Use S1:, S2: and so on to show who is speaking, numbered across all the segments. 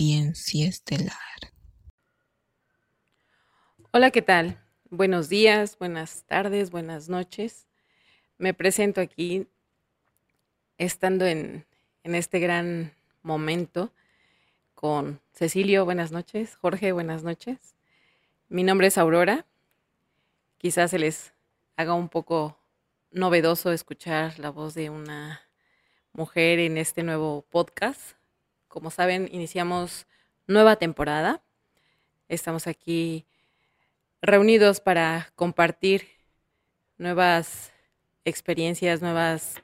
S1: Conciencia Estelar.
S2: Hola, ¿qué tal? Buenos días, buenas tardes, buenas noches. Me presento aquí estando en, en este gran momento con Cecilio, buenas noches. Jorge, buenas noches. Mi nombre es Aurora. Quizás se les haga un poco novedoso escuchar la voz de una mujer en este nuevo podcast. Como saben, iniciamos nueva temporada. Estamos aquí reunidos para compartir nuevas experiencias, nuevas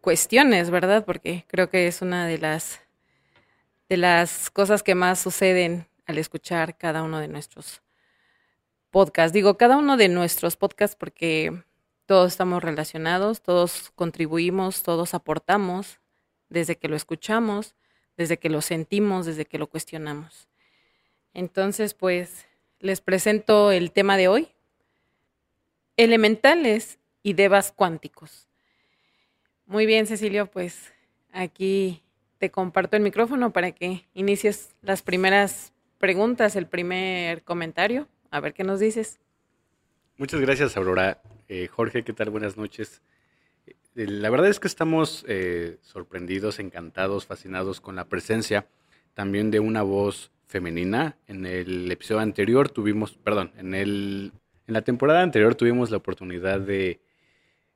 S2: cuestiones, ¿verdad? Porque creo que es una de las de las cosas que más suceden al escuchar cada uno de nuestros podcasts. Digo, cada uno de nuestros podcasts porque todos estamos relacionados, todos contribuimos, todos aportamos desde que lo escuchamos, desde que lo sentimos, desde que lo cuestionamos. Entonces, pues, les presento el tema de hoy, elementales y devas cuánticos. Muy bien, Cecilio, pues aquí te comparto el micrófono para que inicies las primeras preguntas, el primer comentario. A ver qué nos dices.
S3: Muchas gracias, Aurora. Eh, Jorge, ¿qué tal? Buenas noches. Eh, la verdad es que estamos eh, sorprendidos, encantados, fascinados con la presencia también de una voz femenina. En el episodio anterior tuvimos, perdón, en, el, en la temporada anterior tuvimos la oportunidad de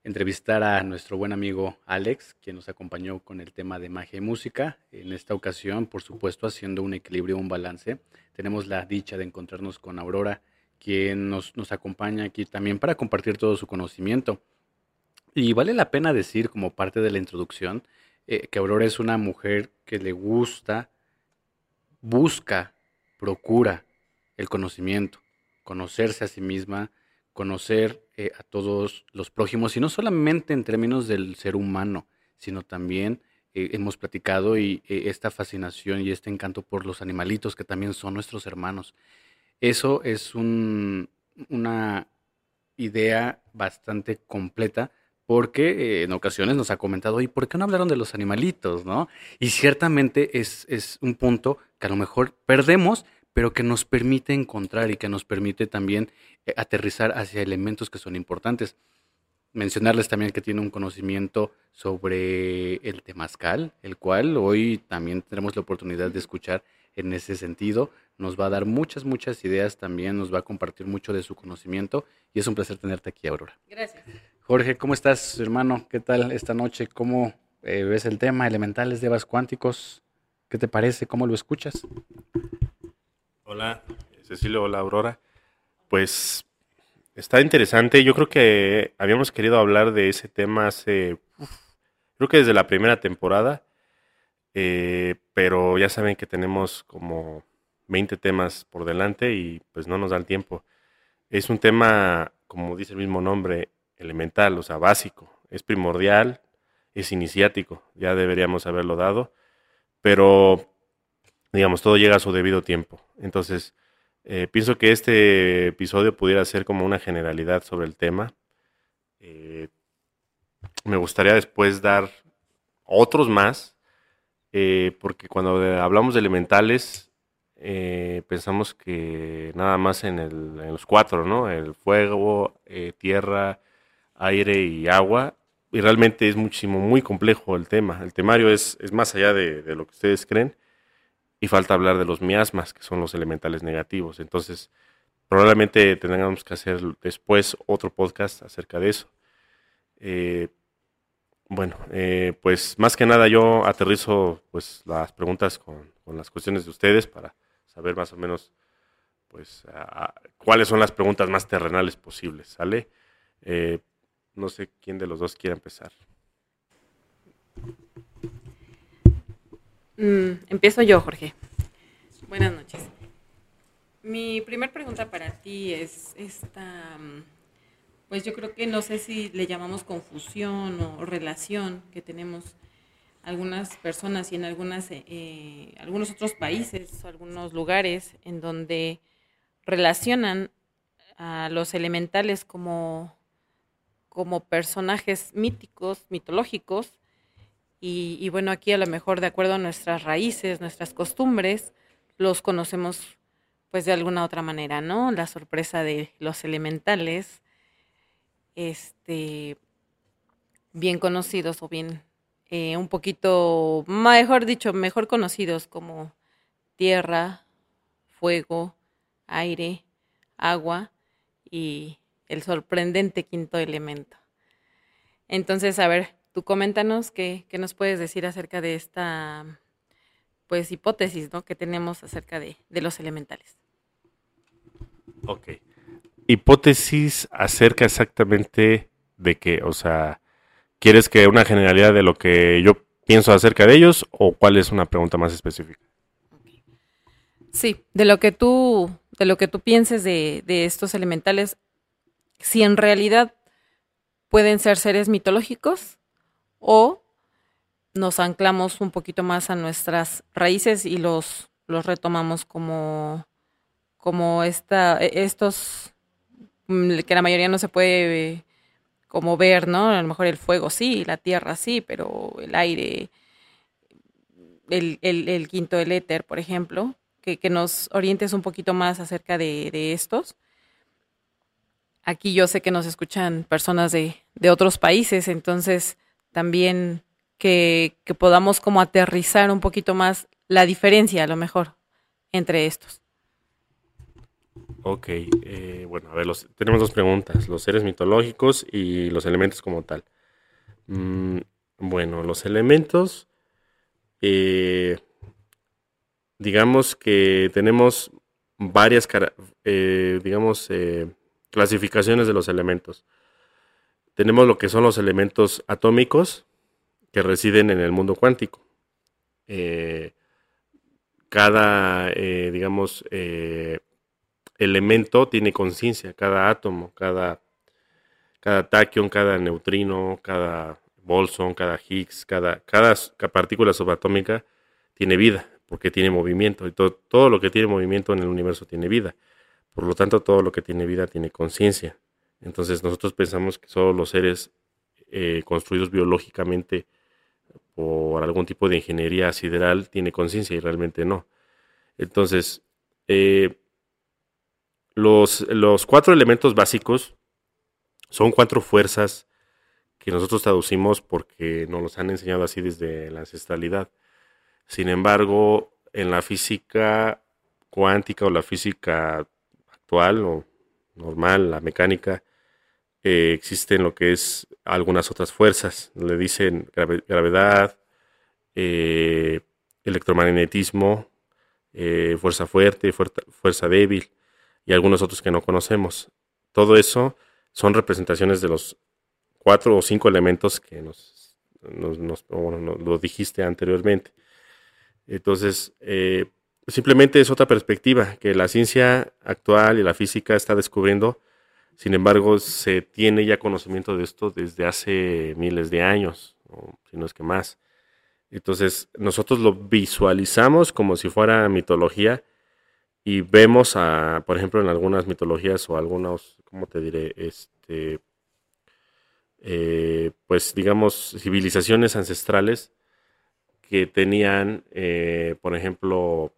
S3: entrevistar a nuestro buen amigo Alex, quien nos acompañó con el tema de magia y música. En esta ocasión, por supuesto, haciendo un equilibrio, un balance, tenemos la dicha de encontrarnos con Aurora quien nos, nos acompaña aquí también para compartir todo su conocimiento. Y vale la pena decir, como parte de la introducción, eh, que Aurora es una mujer que le gusta, busca, procura el conocimiento, conocerse a sí misma, conocer eh, a todos los prójimos, y no solamente en términos del ser humano, sino también eh, hemos platicado y esta fascinación y este encanto por los animalitos que también son nuestros hermanos. Eso es una idea bastante completa porque eh, en ocasiones nos ha comentado, ¿y por qué no hablaron de los animalitos? ¿no? Y ciertamente es, es un punto que a lo mejor perdemos, pero que nos permite encontrar y que nos permite también eh, aterrizar hacia elementos que son importantes. Mencionarles también que tiene un conocimiento sobre el temazcal, el cual hoy también tendremos la oportunidad de escuchar en ese sentido. Nos va a dar muchas, muchas ideas también, nos va a compartir mucho de su conocimiento y es un placer tenerte aquí, Aurora.
S2: Gracias.
S3: Jorge, ¿cómo estás, hermano? ¿Qué tal esta noche? ¿Cómo eh, ves el tema elementales de cuánticos? ¿Qué te parece? ¿Cómo lo escuchas?
S4: Hola, Cecilio, hola, Aurora. Pues está interesante. Yo creo que habíamos querido hablar de ese tema hace, creo que desde la primera temporada eh, pero ya saben que tenemos como 20 temas por delante y pues no nos da el tiempo. Es un tema, como dice el mismo nombre, elemental, o sea, básico, es primordial, es iniciático, ya deberíamos haberlo dado, pero digamos, todo llega a su debido tiempo. Entonces, eh, pienso que este episodio pudiera ser como una generalidad sobre el tema. Eh, me gustaría después dar otros más, eh, porque cuando hablamos de elementales pensamos que nada más en, el, en, los cuatro, ¿no? El fuego, tierra, aire y agua. Y realmente es muchísimo, muy complejo el tema. El temario es, es más allá de, de, lo que ustedes creen. Y falta hablar de los miasmas, que son los elementales negativos. Entonces, probablemente tengamos que hacer después otro podcast acerca de eso. Eh, bueno, eh, pues más que nada yo aterrizo pues las preguntas con, las cuestiones de ustedes para saber más o menos pues cuáles son las preguntas más terrenales posibles, ¿sale? Eh, no sé quién de los dos quiere empezar.
S2: Mm, empiezo yo, Jorge. Buenas noches. Mi primera pregunta para ti es esta... Mm, pues yo creo que no sé si le llamamos confusión o relación que tenemos algunas personas y en algunas, eh, algunos otros países o algunos lugares en donde relacionan a los elementales como, como personajes míticos, mitológicos, Y, bueno, aquí a lo mejor de acuerdo a nuestras raíces, nuestras costumbres, los conocemos pues de alguna otra manera, ¿no? La sorpresa de los elementales, este, bien conocidos o bien eh, un poquito, mejor dicho, mejor conocidos como tierra, fuego, aire, agua y el sorprendente quinto elemento. Entonces, a ver, tú coméntanos qué, qué nos puedes decir acerca de esta pues hipótesis ¿no? que tenemos acerca de, de los elementales.
S4: Ok. Hipótesis acerca exactamente de qué, o sea, ¿quieres que una generalidad de lo que yo pienso acerca de ellos o cuál es una pregunta más específica?
S2: Sí, de lo que tú, de lo que tú pienses de, de estos elementales, si en realidad pueden ser seres mitológicos o nos anclamos un poquito más a nuestras raíces y los, los retomamos como, como esta, e, estos mm, que la mayoría no se puede como ver, ¿no? A lo mejor el fuego sí, la tierra sí, pero el aire, el, el, quinto, el éter, por ejemplo, que, que, nos orientes un poquito más acerca de, de estos. Aquí yo sé que nos escuchan personas de, de otros países, entonces también que, podamos como aterrizar un poquito más la diferencia a lo mejor entre estos.
S4: Ok, eh, bueno, a ver, tenemos dos preguntas, los seres mitológicos y los elementos como tal. Mm, bueno, los elementos, eh, digamos que tenemos varias, eh, digamos, clasificaciones de los elementos. Tenemos lo que son los elementos atómicos que residen en el mundo cuántico. Eh, cada, eh, digamos, eh, elemento tiene conciencia, cada átomo, cada, cada cada neutrino, cada bolson, cada Higgs, cada, cada partícula subatómica tiene vida, porque tiene movimiento. Y todo lo que tiene movimiento en el universo tiene vida. Por lo tanto, todo lo que tiene vida tiene conciencia. Entonces nosotros pensamos que solo los seres eh, construidos biológicamente por algún tipo de ingeniería sideral tiene conciencia y realmente no. Entonces, eh, los, los cuatro elementos básicos son cuatro fuerzas que nosotros traducimos porque nos los han enseñado así desde la ancestralidad. Sin embargo, en la física cuántica o la física actual o normal, la mecánica, eh, existen lo que es algunas otras fuerzas. Le dicen gravedad, eh, electromagnetismo, eh, fuerza fuerte, fuerza, débil y algunos otros que no conocemos. Todo eso son representaciones de los cuatro o cinco elementos que nos, lo dijiste anteriormente. Entonces, Simplemente es otra perspectiva que la ciencia actual y la física está descubriendo. Sin embargo, se tiene ya conocimiento de esto desde hace miles de años, o si no es que más. Entonces, nosotros lo visualizamos como si fuera mitología y vemos, a, por ejemplo, en algunas mitologías o algunos, ¿cómo te diré? Este, eh, pues digamos, civilizaciones ancestrales que tenían, eh, por ejemplo,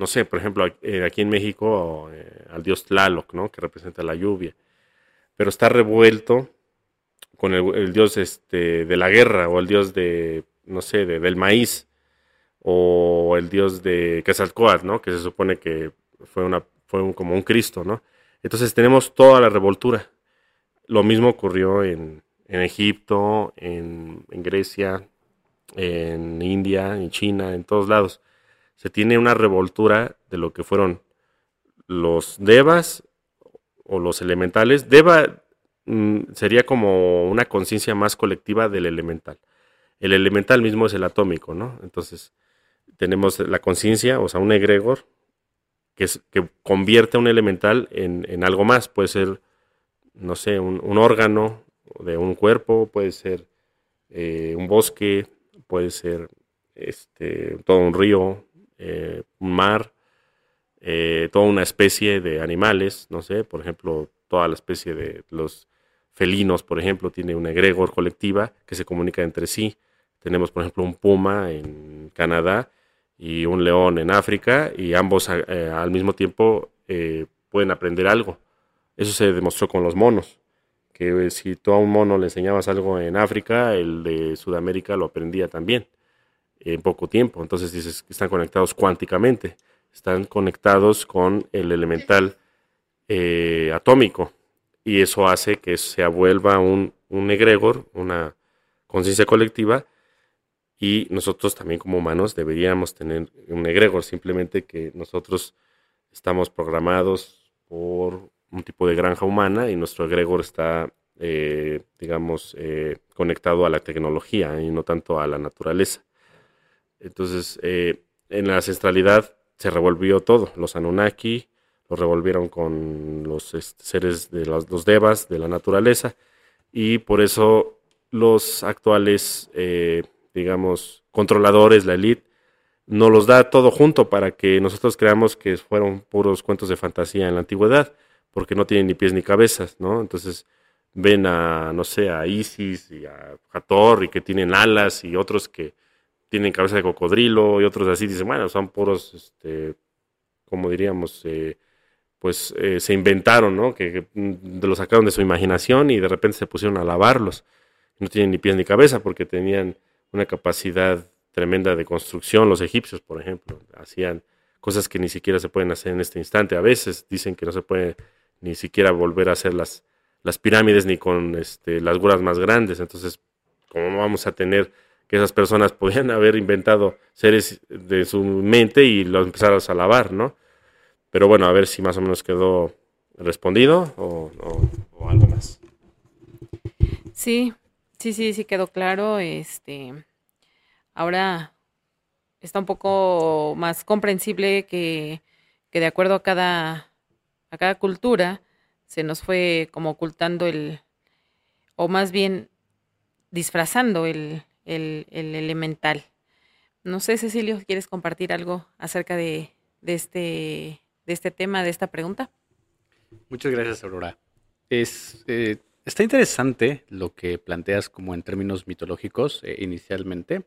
S4: no sé, por ejemplo, eh, aquí en México eh, al dios Tlaloc, ¿no? Que representa la lluvia. Pero está revuelto con el, dios este, de la guerra o el dios de, no sé, del maíz o el dios de Quetzalcóatl, ¿no? Que se supone que fue, una, fue como un Cristo, ¿no? Entonces tenemos toda la revoltura. Lo mismo ocurrió en, Egipto, en, en Grecia, en India, en China, en todos lados se tiene una revoltura de lo que fueron los devas o los elementales. Deva mm, sería como una conciencia más colectiva del elemental. El elemental mismo es el atómico, ¿no? Entonces, tenemos la conciencia, o sea, un egregor, que, es, que convierte a un elemental en, algo más. Puede ser, no sé, un, órgano de un cuerpo, puede ser eh, un bosque, puede ser este, todo un río, eh, un mar, eh, toda una especie de animales, no sé, por ejemplo, toda la especie de los felinos, por ejemplo, tiene una egregor colectiva que se comunica entre sí. tenemos, por ejemplo, un puma en Canadá y un león en África y ambos eh, al mismo tiempo pueden aprender algo. Eso se demostró con los monos, que si tú a un mono le enseñabas algo en África, el de Sudamérica lo aprendía también en poco tiempo. Entonces dices que están conectados cuánticamente, están conectados con el elemental eh, atómico y eso hace que se vuelva un, un egregor, una conciencia colectiva y nosotros también como humanos deberíamos tener un egregor, simplemente que nosotros estamos programados por un tipo de granja humana y nuestro egregor está, eh, digamos, eh, conectado a la tecnología y no tanto a la naturaleza. Entonces, eh, en la ancestralidad se revolvió todo. Los Anunnaki lo revolvieron con los este, seres de los, devas de la naturaleza y por eso los actuales, digamos, controladores, la élite, nos los da todo junto para que nosotros creamos que fueron puros cuentos de fantasía en la antigüedad porque no tienen ni pies ni cabezas, ¿no? Entonces ven a, no sé, a Isis y a Hathor y que tienen alas y otros que tienen cabeza de cocodrilo y otros así, dicen, bueno, son puros, este, como diríamos, eh, pues eh, se inventaron, ¿no? Que, que, lo sacaron de su imaginación y de repente se pusieron a lavarlos. No tienen ni pies ni cabeza porque tenían una capacidad tremenda de construcción. Los egipcios, por ejemplo, hacían cosas que ni siquiera se pueden hacer en este instante. A veces dicen que no se puede ni siquiera volver a hacer las, las pirámides ni con este, las guras más grandes. Entonces, ¿cómo vamos a tener que esas personas podían haber inventado seres de su mente y los empezaron a lavar, ¿no? Pero bueno, a ver si más o menos quedó respondido o, o, algo más.
S2: Sí, sí, sí, sí quedó claro. Este, ahora está un poco más comprensible que, que de acuerdo a cada a cada cultura se nos fue como ocultando el, o más bien disfrazando el, el, elemental. No sé, Cecilio, ¿quieres compartir algo acerca de, de, este, de este tema, de esta pregunta?
S3: Muchas gracias, Aurora. Es, eh, está interesante lo que planteas como en términos mitológicos eh, inicialmente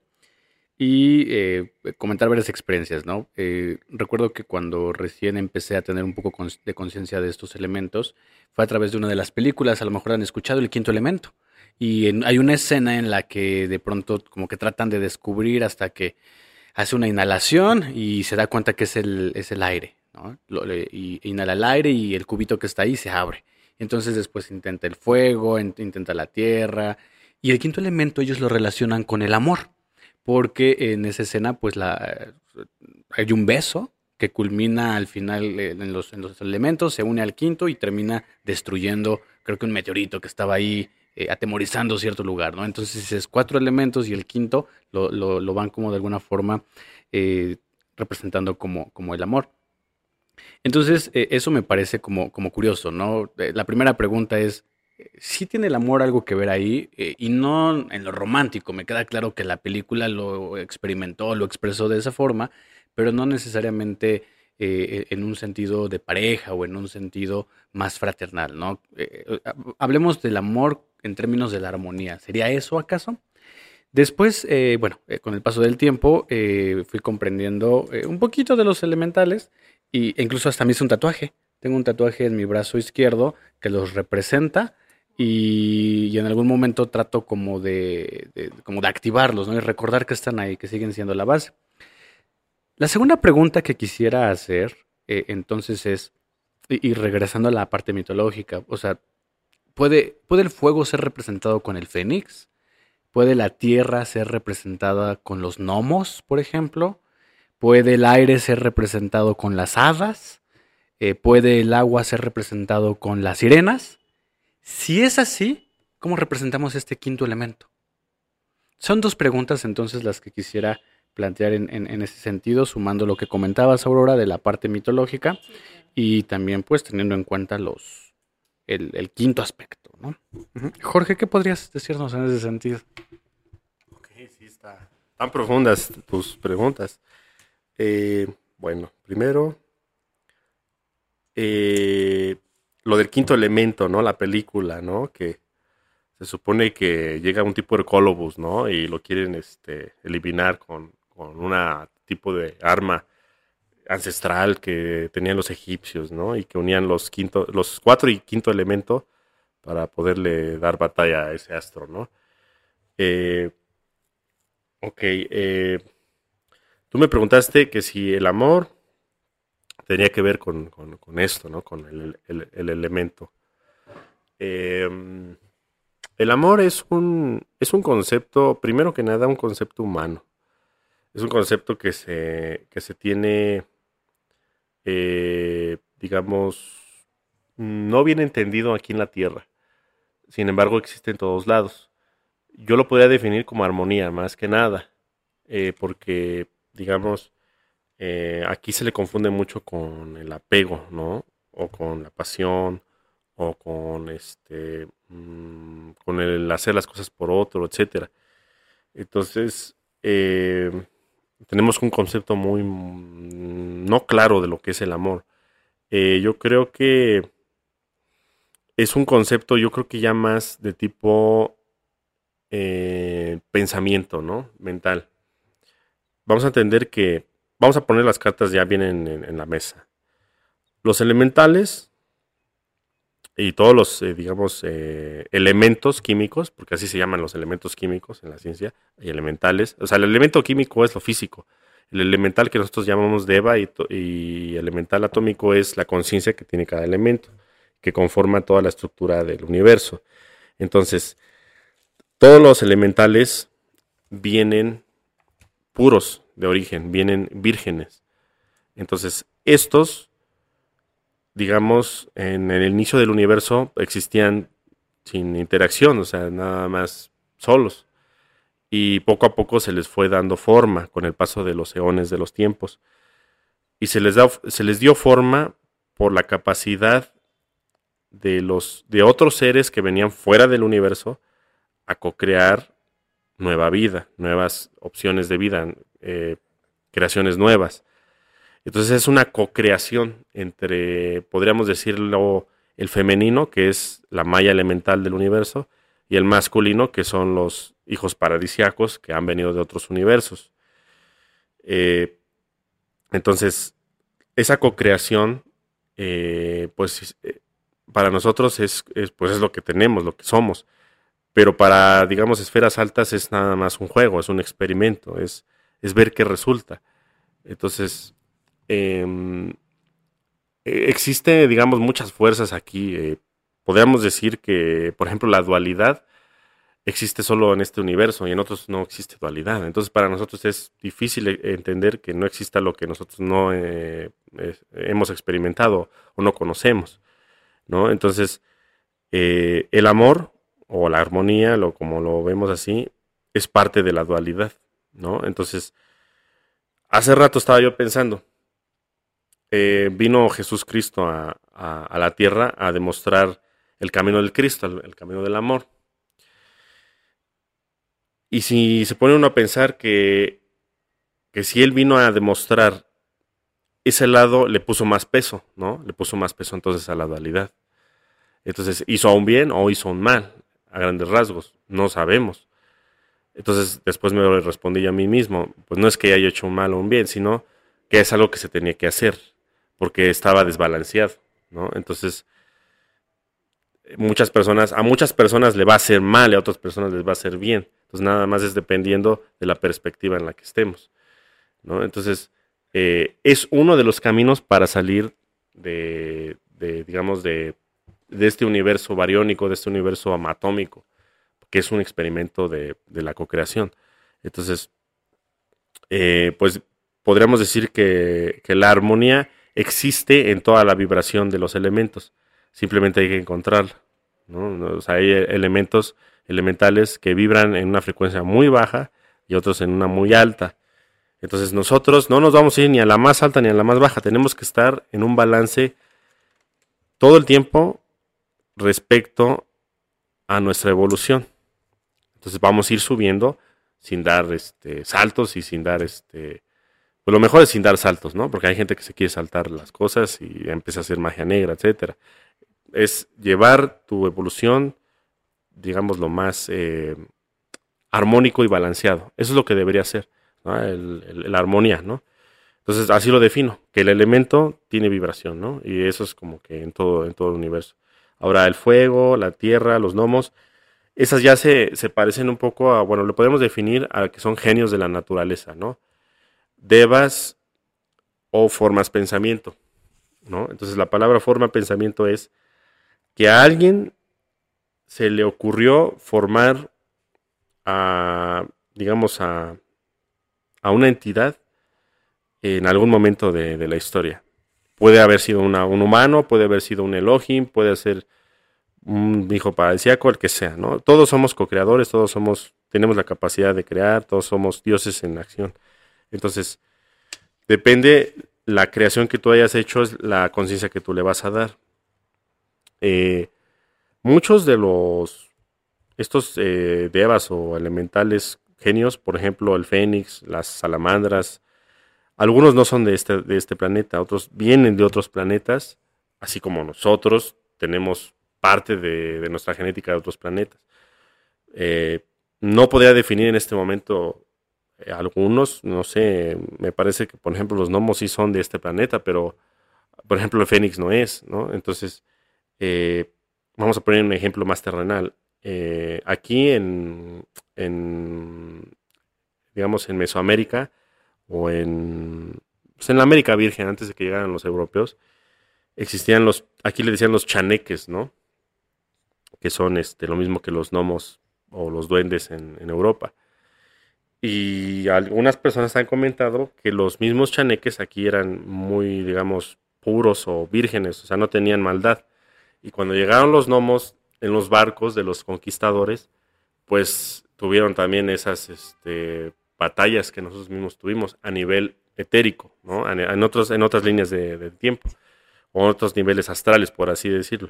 S3: y eh, comentar varias experiencias, ¿no? Eh, recuerdo que cuando recién empecé a tener un poco de conciencia de estos elementos, fue a través de una de las películas, a lo mejor han escuchado El Quinto Elemento. Y hay una escena en la que de pronto como que tratan de descubrir hasta que hace una inhalación y se da cuenta que es el, es el aire, ¿no? y inhala el aire y el cubito que está ahí se abre. Entonces después intenta el fuego, intenta la tierra. Y el quinto elemento ellos lo relacionan con el amor porque en esa escena pues la, hay un beso que culmina al final en los, en los elementos, se une al quinto y termina destruyendo, creo que un meteorito que estaba ahí eh, atemorizando cierto lugar, ¿no? Entonces es cuatro elementos y el quinto lo, lo, lo van como de alguna forma eh, representando como, como el amor. Entonces, eh, eso me parece como, como curioso, ¿no? La primera pregunta es, sí tiene el amor algo que ver ahí, eh, y no en lo romántico. Me queda claro que la película lo experimentó, lo expresó de esa forma, pero no necesariamente eh, en un sentido de pareja o en un sentido más fraternal, ¿no? Eh, hablemos del amor en términos de la armonía. ¿Sería eso acaso? Después, bueno, con el paso del tiempo fui comprendiendo un poquito de los elementales y, e incluso hasta me hice un tatuaje. Tengo un tatuaje en mi brazo izquierdo que los representa y, en algún momento trato como de, como de activarlos ¿no? y recordar que están ahí, que siguen siendo la base. La segunda pregunta que quisiera hacer eh, entonces es, y, regresando a la parte mitológica, o sea, ¿puede, ¿puede el fuego ser representado con el fénix? ¿Puede la tierra ser representada con los gnomos, por ejemplo? ¿Puede el aire ser representado con las hadas? Eh, ¿Puede el agua ser representado con las sirenas? Si es así, ¿cómo representamos este quinto elemento? Son dos preguntas entonces las que quisiera plantear en, ese sentido, sumando lo que comentabas, Aurora, de la parte mitológica y también pues teniendo en cuenta los el, quinto aspecto. ¿no? Jorge, ¿qué podrías decirnos en ese sentido?
S4: Ok, sí, está tan profundas tus preguntas. Eh, bueno, primero, eh, lo del quinto elemento, ¿no? La película, ¿no? Que se supone que llega un tipo de colobus, ¿no? Y lo quieren este, eliminar con, con un tipo de arma ancestral que tenían los egipcios, ¿no? Y que unían los, quinto, los cuatro y quinto elemento para poderle dar batalla a ese astro, ¿no? Eh, ok, eh, tú me preguntaste que si el amor tenía que ver con, esto, ¿no? Con el, elemento. Em, el amor es un, es un concepto, primero que nada, un concepto humano. Es un concepto que se, que se tiene, eh, digamos, no bien entendido aquí en la Tierra. Sin embargo, existe en todos lados. Yo lo podría definir como armonía, más que nada, eh, porque, digamos, eh, aquí se le confunde mucho con el apego, ¿no? O con la pasión, o con este, mm, con el hacer las cosas por otro, etcétera. Entonces, eh, tenemos un concepto muy mm, no claro de lo que es el amor. Eh, yo creo que es un concepto, yo creo que ya más de tipo pensamiento, ¿no? Mental. Vamos a entender que Vamos a poner las cartas ya bien en, la mesa. Los elementales y todos los, eh, digamos, eh, elementos químicos, porque así se llaman los elementos químicos en la ciencia, y elementales. O sea, el elemento químico es lo físico. El elemental que nosotros llamamos Deva y, y elemental atómico es la conciencia que tiene cada elemento, que conforma toda la estructura del universo. Entonces, todos los elementales vienen puros, de origen, vienen vírgenes. Entonces, estos, digamos, en el inicio del universo existían sin interacción, o sea, nada más solos. Y poco a poco se les fue dando forma con el paso de los eones de los tiempos. Y se les, da, se les dio forma por la capacidad de, los, de otros seres que venían fuera del universo a co-crear nueva vida, nuevas opciones de vida, eh, creaciones nuevas. Entonces es una co-creación entre, podríamos decirlo, el femenino, que es la malla elemental del universo, y el masculino, que son los hijos paradisiacos que han venido de otros universos. Eh, entonces, esa co-creación, eh, pues para nosotros es, pues es lo que tenemos, lo que somos. Pero para, digamos, esferas altas es nada más un juego, es un experimento, es, es ver qué resulta. Entonces, em, e, existe, digamos, muchas fuerzas aquí. Eh, podríamos decir que, por ejemplo, la dualidad existe solo en este universo y en otros no existe dualidad. Entonces, para nosotros es difícil e, entender que no exista lo que nosotros no eh, hemos experimentado o no conocemos. ¿no? Entonces, eh, el amor o la armonía, lo, como lo vemos así, es parte de la dualidad. ¿No? Entonces, hace rato estaba yo pensando, eh, vino Jesús Cristo a, la tierra a demostrar el camino del Cristo, el, camino del amor. Y si se pone uno a pensar que, que si él vino a demostrar ese lado, le puso más peso, ¿no? Le puso más peso entonces a la dualidad. Entonces, ¿hizo un bien o hizo un mal? A grandes rasgos, no sabemos. Entonces después me respondí a mí mismo, pues no es que haya hecho un mal o un bien, sino que es algo que se tenía que hacer, porque estaba desbalanceado, ¿no? Entonces, muchas personas, a muchas personas le va a hacer mal y a otras personas les va a hacer bien. Entonces nada más es dependiendo de la perspectiva en la que estemos, ¿no? Entonces, eh, es uno de los caminos para salir de, de digamos, de, de este universo bariónico, de este universo amatómico que es un experimento de, la co-creación. Entonces, eh, pues podríamos decir que, la armonía existe en toda la vibración de los elementos. Simplemente hay que encontrarla. ¿no? hay elementos elementales que vibran en una frecuencia muy baja y otros en una muy alta. Entonces nosotros no nos vamos a ir ni a la más alta ni a la más baja. Tenemos que estar en un balance todo el tiempo respecto a nuestra evolución. Entonces vamos a ir subiendo sin dar este, saltos y sin dar este. Pues lo mejor es sin dar saltos, ¿no? Porque hay gente que se quiere saltar las cosas y empieza a hacer magia negra, etcétera. Es llevar tu evolución digamos, lo más eh, armónico y balanceado. Eso es lo que debería ser, la armonía, ¿no? Entonces, así lo defino, que el elemento tiene vibración, ¿no? Y eso es como que en todo, en todo el universo. Ahora, el fuego, la tierra, los gnomos, esas ya se, se parecen un poco a, bueno, lo podemos definir a que son genios de la naturaleza, ¿no? Devas o formas pensamiento, ¿no? Entonces, la palabra forma pensamiento es que a alguien se le ocurrió formar a, digamos, a, a una entidad en algún momento de, la historia. Puede haber sido un humano, puede haber sido un Elohim, puede ser un hijo paradisíaco, el que sea, ¿no? Todos somos co-creadores, todos somos, tenemos la capacidad de crear, todos somos dioses en acción. Entonces, depende la creación que tú hayas hecho, es la conciencia que tú le vas a dar. Eh, muchos de los, estos eh, devas o elementales genios, por ejemplo, el fénix, las salamandras, algunos no son de este, de este planeta, otros vienen de otros planetas, así como nosotros tenemos parte de, nuestra genética de otros planetas. Eh, no podría definir en este momento eh, algunos, no sé, me parece que por ejemplo los gnomos sí son de este planeta, pero por ejemplo el fénix no es, ¿no? Entonces, eh, vamos a poner un ejemplo más terrenal. aquí en, en, digamos, en Mesoamérica, o en, pues, en la América Virgen, antes de que llegaran los europeos, existían los, aquí le decían los chaneques, ¿no? Que son este, lo mismo que los gnomos o los duendes en, Europa. Y algunas personas han comentado que los mismos chaneques aquí eran muy, digamos, puros o vírgenes, o sea, no tenían maldad. Y cuando llegaron los gnomos en los barcos de los conquistadores, pues tuvieron también esas este, batallas que nosotros mismos tuvimos a nivel etérico, ¿no? en, otros, en otras líneas de, tiempo, o en otros niveles astrales, por así decirlo.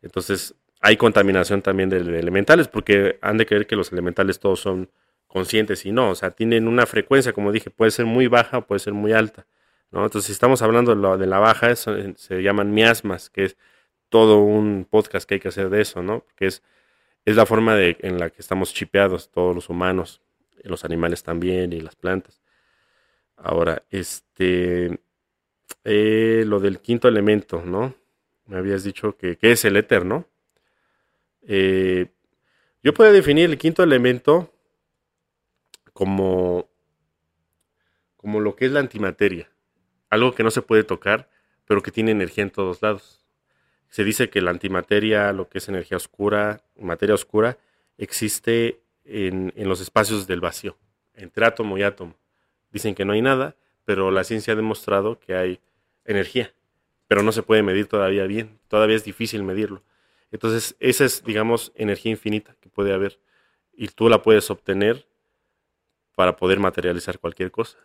S4: Entonces, hay contaminación también de, elementales, porque han de creer que los elementales todos son conscientes y no, o sea, tienen una frecuencia, como dije, puede ser muy baja o puede ser muy alta, ¿no? Entonces, si estamos hablando de, la baja, se llaman miasmas, que es todo un podcast que hay que hacer de eso, ¿no? Porque es, es la forma de, en la que estamos chipeados todos los humanos, los animales también y las plantas. Ahora, este, eh, lo del quinto elemento, ¿no? Me habías dicho que, es el éter, ¿no? Eh, yo puedo definir el quinto elemento como, como lo que es la antimateria, algo que no se puede tocar, pero que tiene energía en todos lados. Se dice que la antimateria, lo que es energía oscura, materia oscura, existe en, los espacios del vacío, entre átomo y átomo. Dicen que no hay nada, pero la ciencia ha demostrado que hay energía, pero no se puede medir todavía bien, todavía es difícil medirlo. Entonces, esa es, digamos, energía infinita que puede haber y tú la puedes obtener para poder materializar cualquier cosa.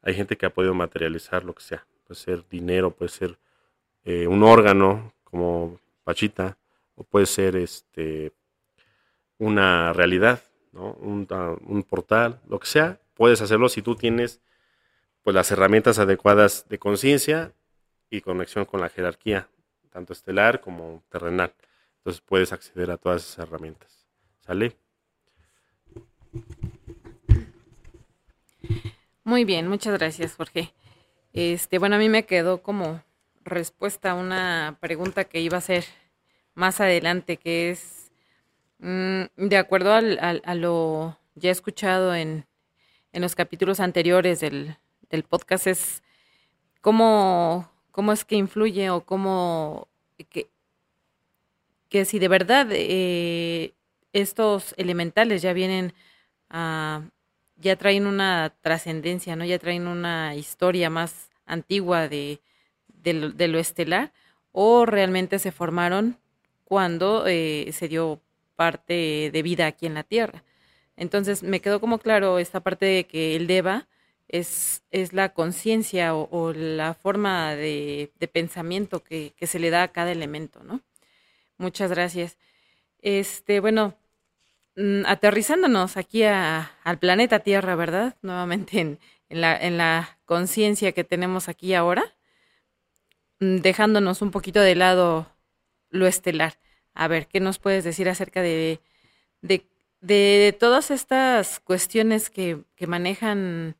S4: Hay gente que ha podido materializar lo que sea, puede ser dinero, puede ser eh, un órgano como Pachita, o puede ser este una realidad. Un, portal, lo que sea, puedes hacerlo si tú tienes pues las herramientas adecuadas de conciencia y conexión con la jerarquía, tanto estelar como terrenal. Entonces puedes acceder a todas esas herramientas. ¿Sale?
S2: Muy bien, muchas gracias, Jorge. Este, bueno, a mí me quedó como respuesta a una pregunta que iba a hacer más adelante, que es Mm, de acuerdo al, a lo ya escuchado en, en los capítulos anteriores del, podcast, es cómo, cómo es que influye o cómo que si de verdad eh, estos elementales ya vienen a, ya traen una trascendencia, ¿no? Ya traen una historia más antigua de, de, lo, estelar, o realmente se formaron cuando eh, se dio parte de vida aquí en la Tierra. Entonces me quedó como claro esta parte de que el Deva es, es la conciencia o, la forma de, pensamiento que, se le da a cada elemento, ¿no? Muchas gracias. Este, bueno, mm, aterrizándonos aquí al planeta Tierra, ¿verdad? Nuevamente en, la, en la conciencia que tenemos aquí ahora, mm, dejándonos un poquito de lado lo estelar. A ver, ¿qué nos puedes decir acerca de de, de todas estas cuestiones que, que manejan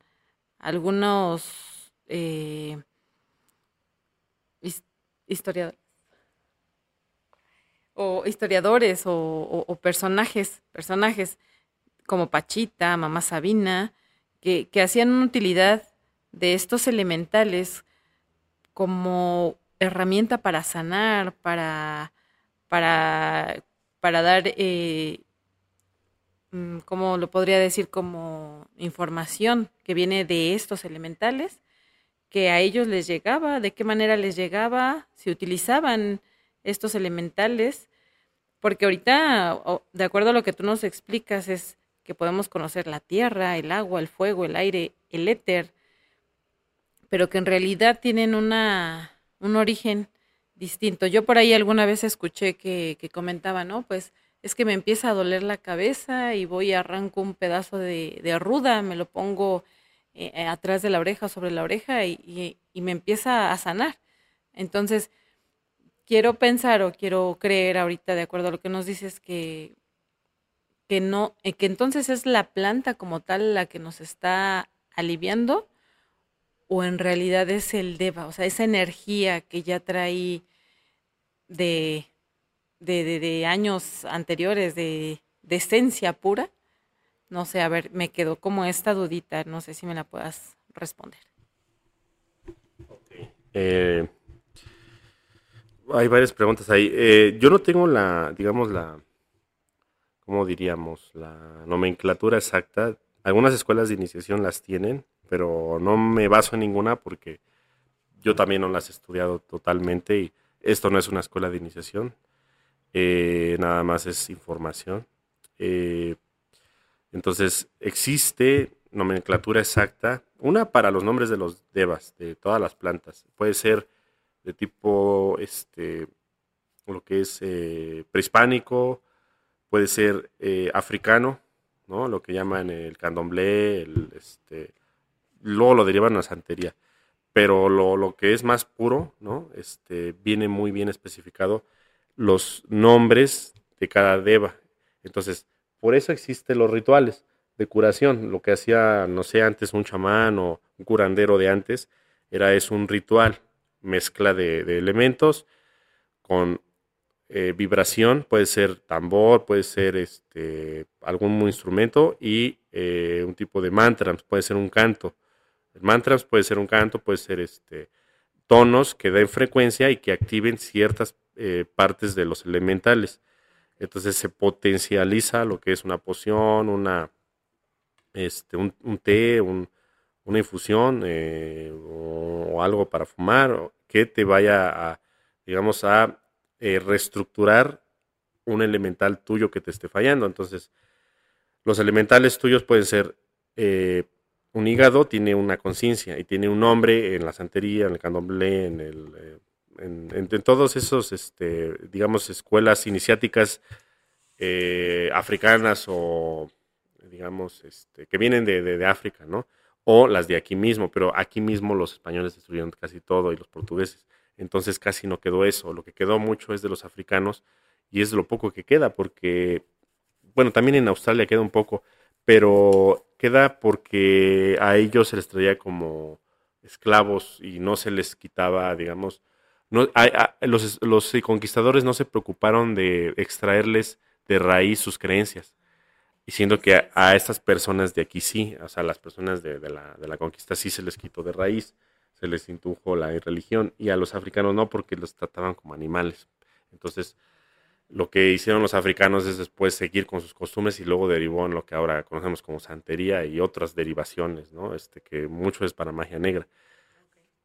S2: algunos eh, historiadores historiadores o, personajes, personajes como Pachita, Mamá Sabina, que, hacían una utilidad de estos elementales como herramienta para sanar, para, para, para dar, eh, mm, ¿cómo lo podría decir? Como información que viene de estos elementales, que a ellos les llegaba, de qué manera les llegaba, si utilizaban estos elementales, porque ahorita, de acuerdo a lo que tú nos explicas, es que podemos conocer la tierra, el agua, el fuego, el aire, el éter, pero que en realidad tienen una, un origen distinto. Yo por ahí alguna vez escuché que, que comentaba, ¿no? Pues es que me empieza a doler la cabeza y voy y arranco un pedazo de, de ruda, me lo pongo eh, atrás de la oreja, sobre la oreja y, y, me empieza a sanar. Entonces, quiero pensar o quiero creer ahorita, de acuerdo a lo que nos dices, que, que no, eh, que entonces es la planta como tal la que nos está aliviando o en realidad es el deva, o sea, esa energía que ya trae de, de, años anteriores, de, de, esencia pura. No sé, a ver, me quedó como esta dudita, no sé si me la puedas responder.
S4: Eh, hay varias preguntas ahí. Eh, yo no tengo la, digamos, la, ¿cómo diríamos? La nomenclatura exacta. Algunas escuelas de iniciación las tienen, pero no me baso en ninguna porque yo también no las he estudiado totalmente y esto no es una escuela de iniciación, eh, nada más es información. Eh, entonces, existe nomenclatura exacta, una para los nombres de los devas, de todas las plantas. Puede ser de tipo, este, lo que es eh, prehispánico, puede ser africano, ¿no? Lo que llaman el candomblé, el, este, luego lo derivan a santería. Pero lo, lo, que es más puro, ¿no? Este, viene muy bien especificado los nombres de cada deva. Entonces, por eso existen los rituales de curación. Lo que hacía, no sé, antes un chamán o un curandero de antes, era es un ritual, mezcla de, elementos con eh, vibración, puede ser tambor, puede ser este, algún instrumento y eh, un tipo de mantra, puede ser un canto. El mantras puede ser un canto, puede ser este, tonos que den frecuencia y que activen ciertas eh, partes de los elementales. Entonces se potencializa lo que es una poción, una, este, un, té, una infusión eh, o, algo para fumar que te vaya a, digamos, a eh, reestructurar un elemental tuyo que te esté fallando. Entonces, los elementales tuyos pueden ser un hígado tiene una conciencia y tiene un nombre en la santería, en el candomblé, en, el, eh, en, todos esos, este, digamos, escuelas iniciáticas eh, africanas o, digamos, este, que vienen de, de, África, ¿no? O las de aquí mismo, pero aquí mismo los españoles destruyeron casi todo y los portugueses. Entonces casi no quedó eso. Lo que quedó mucho es de los africanos y es lo poco que queda porque, bueno, también en Australia queda un poco, pero queda porque a ellos se les traía como esclavos y no se les quitaba, digamos, no, los, los, conquistadores no se preocuparon de extraerles de raíz sus creencias, y siendo que a, estas personas de aquí sí, o sea, a las personas de, de, la, de la conquista sí se les quitó de raíz, se les intujo la religión, y a los africanos no, porque los trataban como animales. Entonces, lo que hicieron los africanos es después seguir con sus costumbres y luego derivó en lo que ahora conocemos como santería y otras derivaciones, ¿no? Este, que mucho es para magia negra.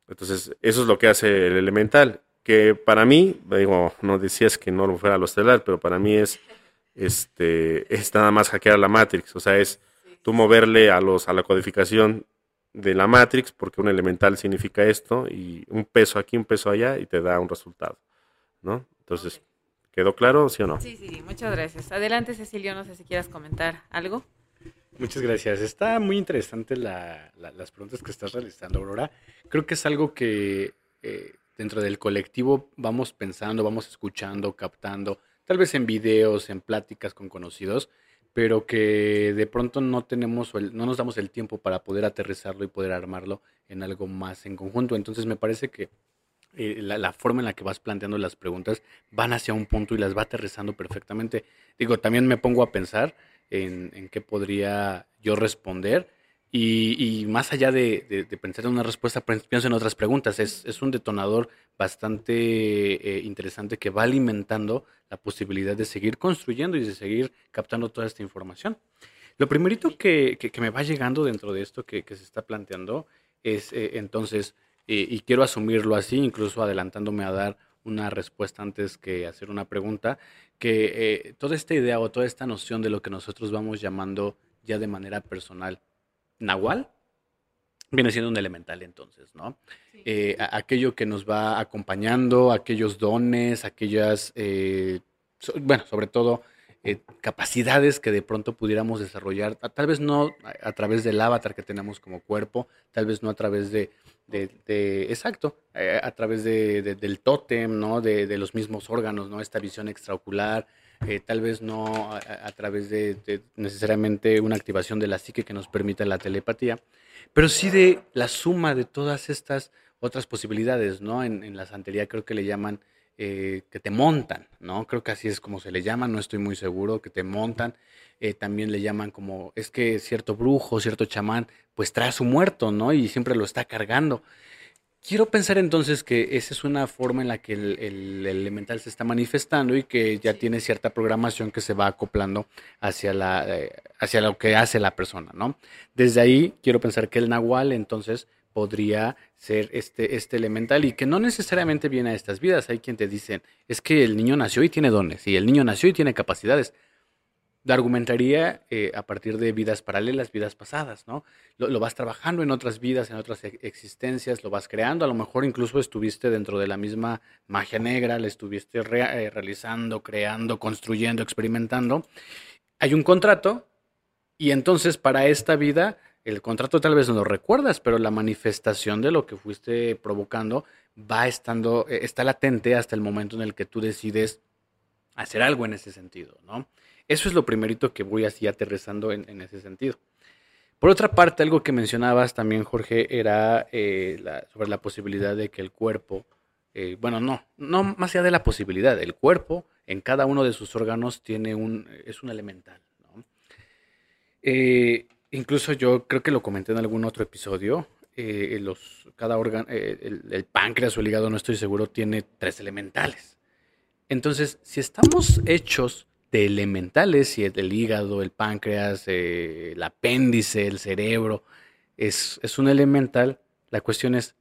S4: Entonces, eso es lo que hace el elemental, que para mí, digo, no decías que no lo fuera lo estelar, pero para mí es, este, es nada más hackear la Matrix, o sea, es tú moverle a, los, a la codificación de la Matrix, porque un elemental significa esto, y un peso aquí, un peso allá, y te da un resultado, ¿no? Entonces... ¿Quedó claro, sí o no?
S2: Sí, sí, muchas gracias. Adelante, Cecilio, no sé si quieras comentar algo.
S3: Muchas gracias. Está muy interesante las preguntas que estás realizando, Aurora. Creo que es algo que eh, dentro del colectivo vamos pensando, vamos escuchando, captando, tal vez en videos, en pláticas con conocidos, pero que de pronto no tenemos, no nos damos el tiempo para poder aterrizarlo y poder armarlo en algo más en conjunto. Entonces me parece que eh, la, forma en la que vas planteando las preguntas van hacia un punto y las va aterrizando perfectamente. Digo, también me pongo a pensar en, en qué podría yo responder y, más allá de, pensar en una respuesta, pienso en otras preguntas. Es, un detonador bastante eh, interesante que va alimentando la posibilidad de seguir construyendo y de seguir captando toda esta información. Lo primerito que, me va llegando dentro de esto que, se está planteando es eh, entonces, eh, y quiero asumirlo así, incluso adelantándome a dar una respuesta antes que hacer una pregunta, que toda esta idea o toda esta noción de lo que nosotros vamos llamando ya de manera personal Nahual viene siendo un elemental entonces, ¿no? Eh, aquello que nos va acompañando, aquellos dones, aquellas, eh, bueno, sobre todo eh, capacidades que de pronto pudiéramos desarrollar, tal vez no a, través del avatar que tenemos como cuerpo, tal vez no a través de, exacto, a través del tótem, ¿no? De, los mismos órganos, ¿no? Esta visión extraocular, eh, tal vez no a, través de, necesariamente una activación de la psique que nos permita la telepatía, pero sí de la suma de todas estas otras posibilidades, ¿no? En, la santería creo que le llaman eh, que te montan, ¿no? Creo que así es como se le llama, no estoy muy seguro, que te montan. Eh, también le llaman como, es que cierto brujo, cierto chamán, pues trae a su muerto, ¿no? Y siempre lo está cargando. Quiero pensar entonces que esa es una forma en la que el, elemental se está manifestando y que ya tiene cierta programación que se va acoplando hacia, la, eh, hacia lo que hace la persona, ¿no? Desde ahí quiero pensar que el nahual entonces podría ser este, este elemental y que no necesariamente viene a estas vidas. Hay quien te dicen, es que el niño nació y tiene dones, y el niño nació y tiene capacidades argumentaría eh, a partir de vidas paralelas, vidas pasadas, ¿no? Lo, vas trabajando en otras vidas, en otras existencias, lo vas creando, a lo mejor incluso estuviste dentro de la misma magia negra, la estuviste eh, realizando, creando, construyendo, experimentando. Hay un contrato y entonces para esta vida, el contrato tal vez no lo recuerdas, pero la manifestación de lo que fuiste provocando va estando, eh, está latente hasta el momento en el que tú decides hacer algo en ese sentido, ¿no? Eso es lo primerito que voy así aterrizando en, ese sentido. Por otra parte, algo que mencionabas también, Jorge, era eh, sobre la posibilidad de que el cuerpo, eh, bueno, no, no más allá de la posibilidad, el cuerpo en cada uno de sus órganos tiene un, es un elemental. Eh, incluso yo creo que lo comenté en algún otro episodio, los, cada órgano, el, el páncreas o el hígado, no estoy seguro, tiene tres elementales. Entonces, si estamos hechos de elementales, y el, hígado, el páncreas, eh, el apéndice, el cerebro, es, es un elemental. La cuestión es,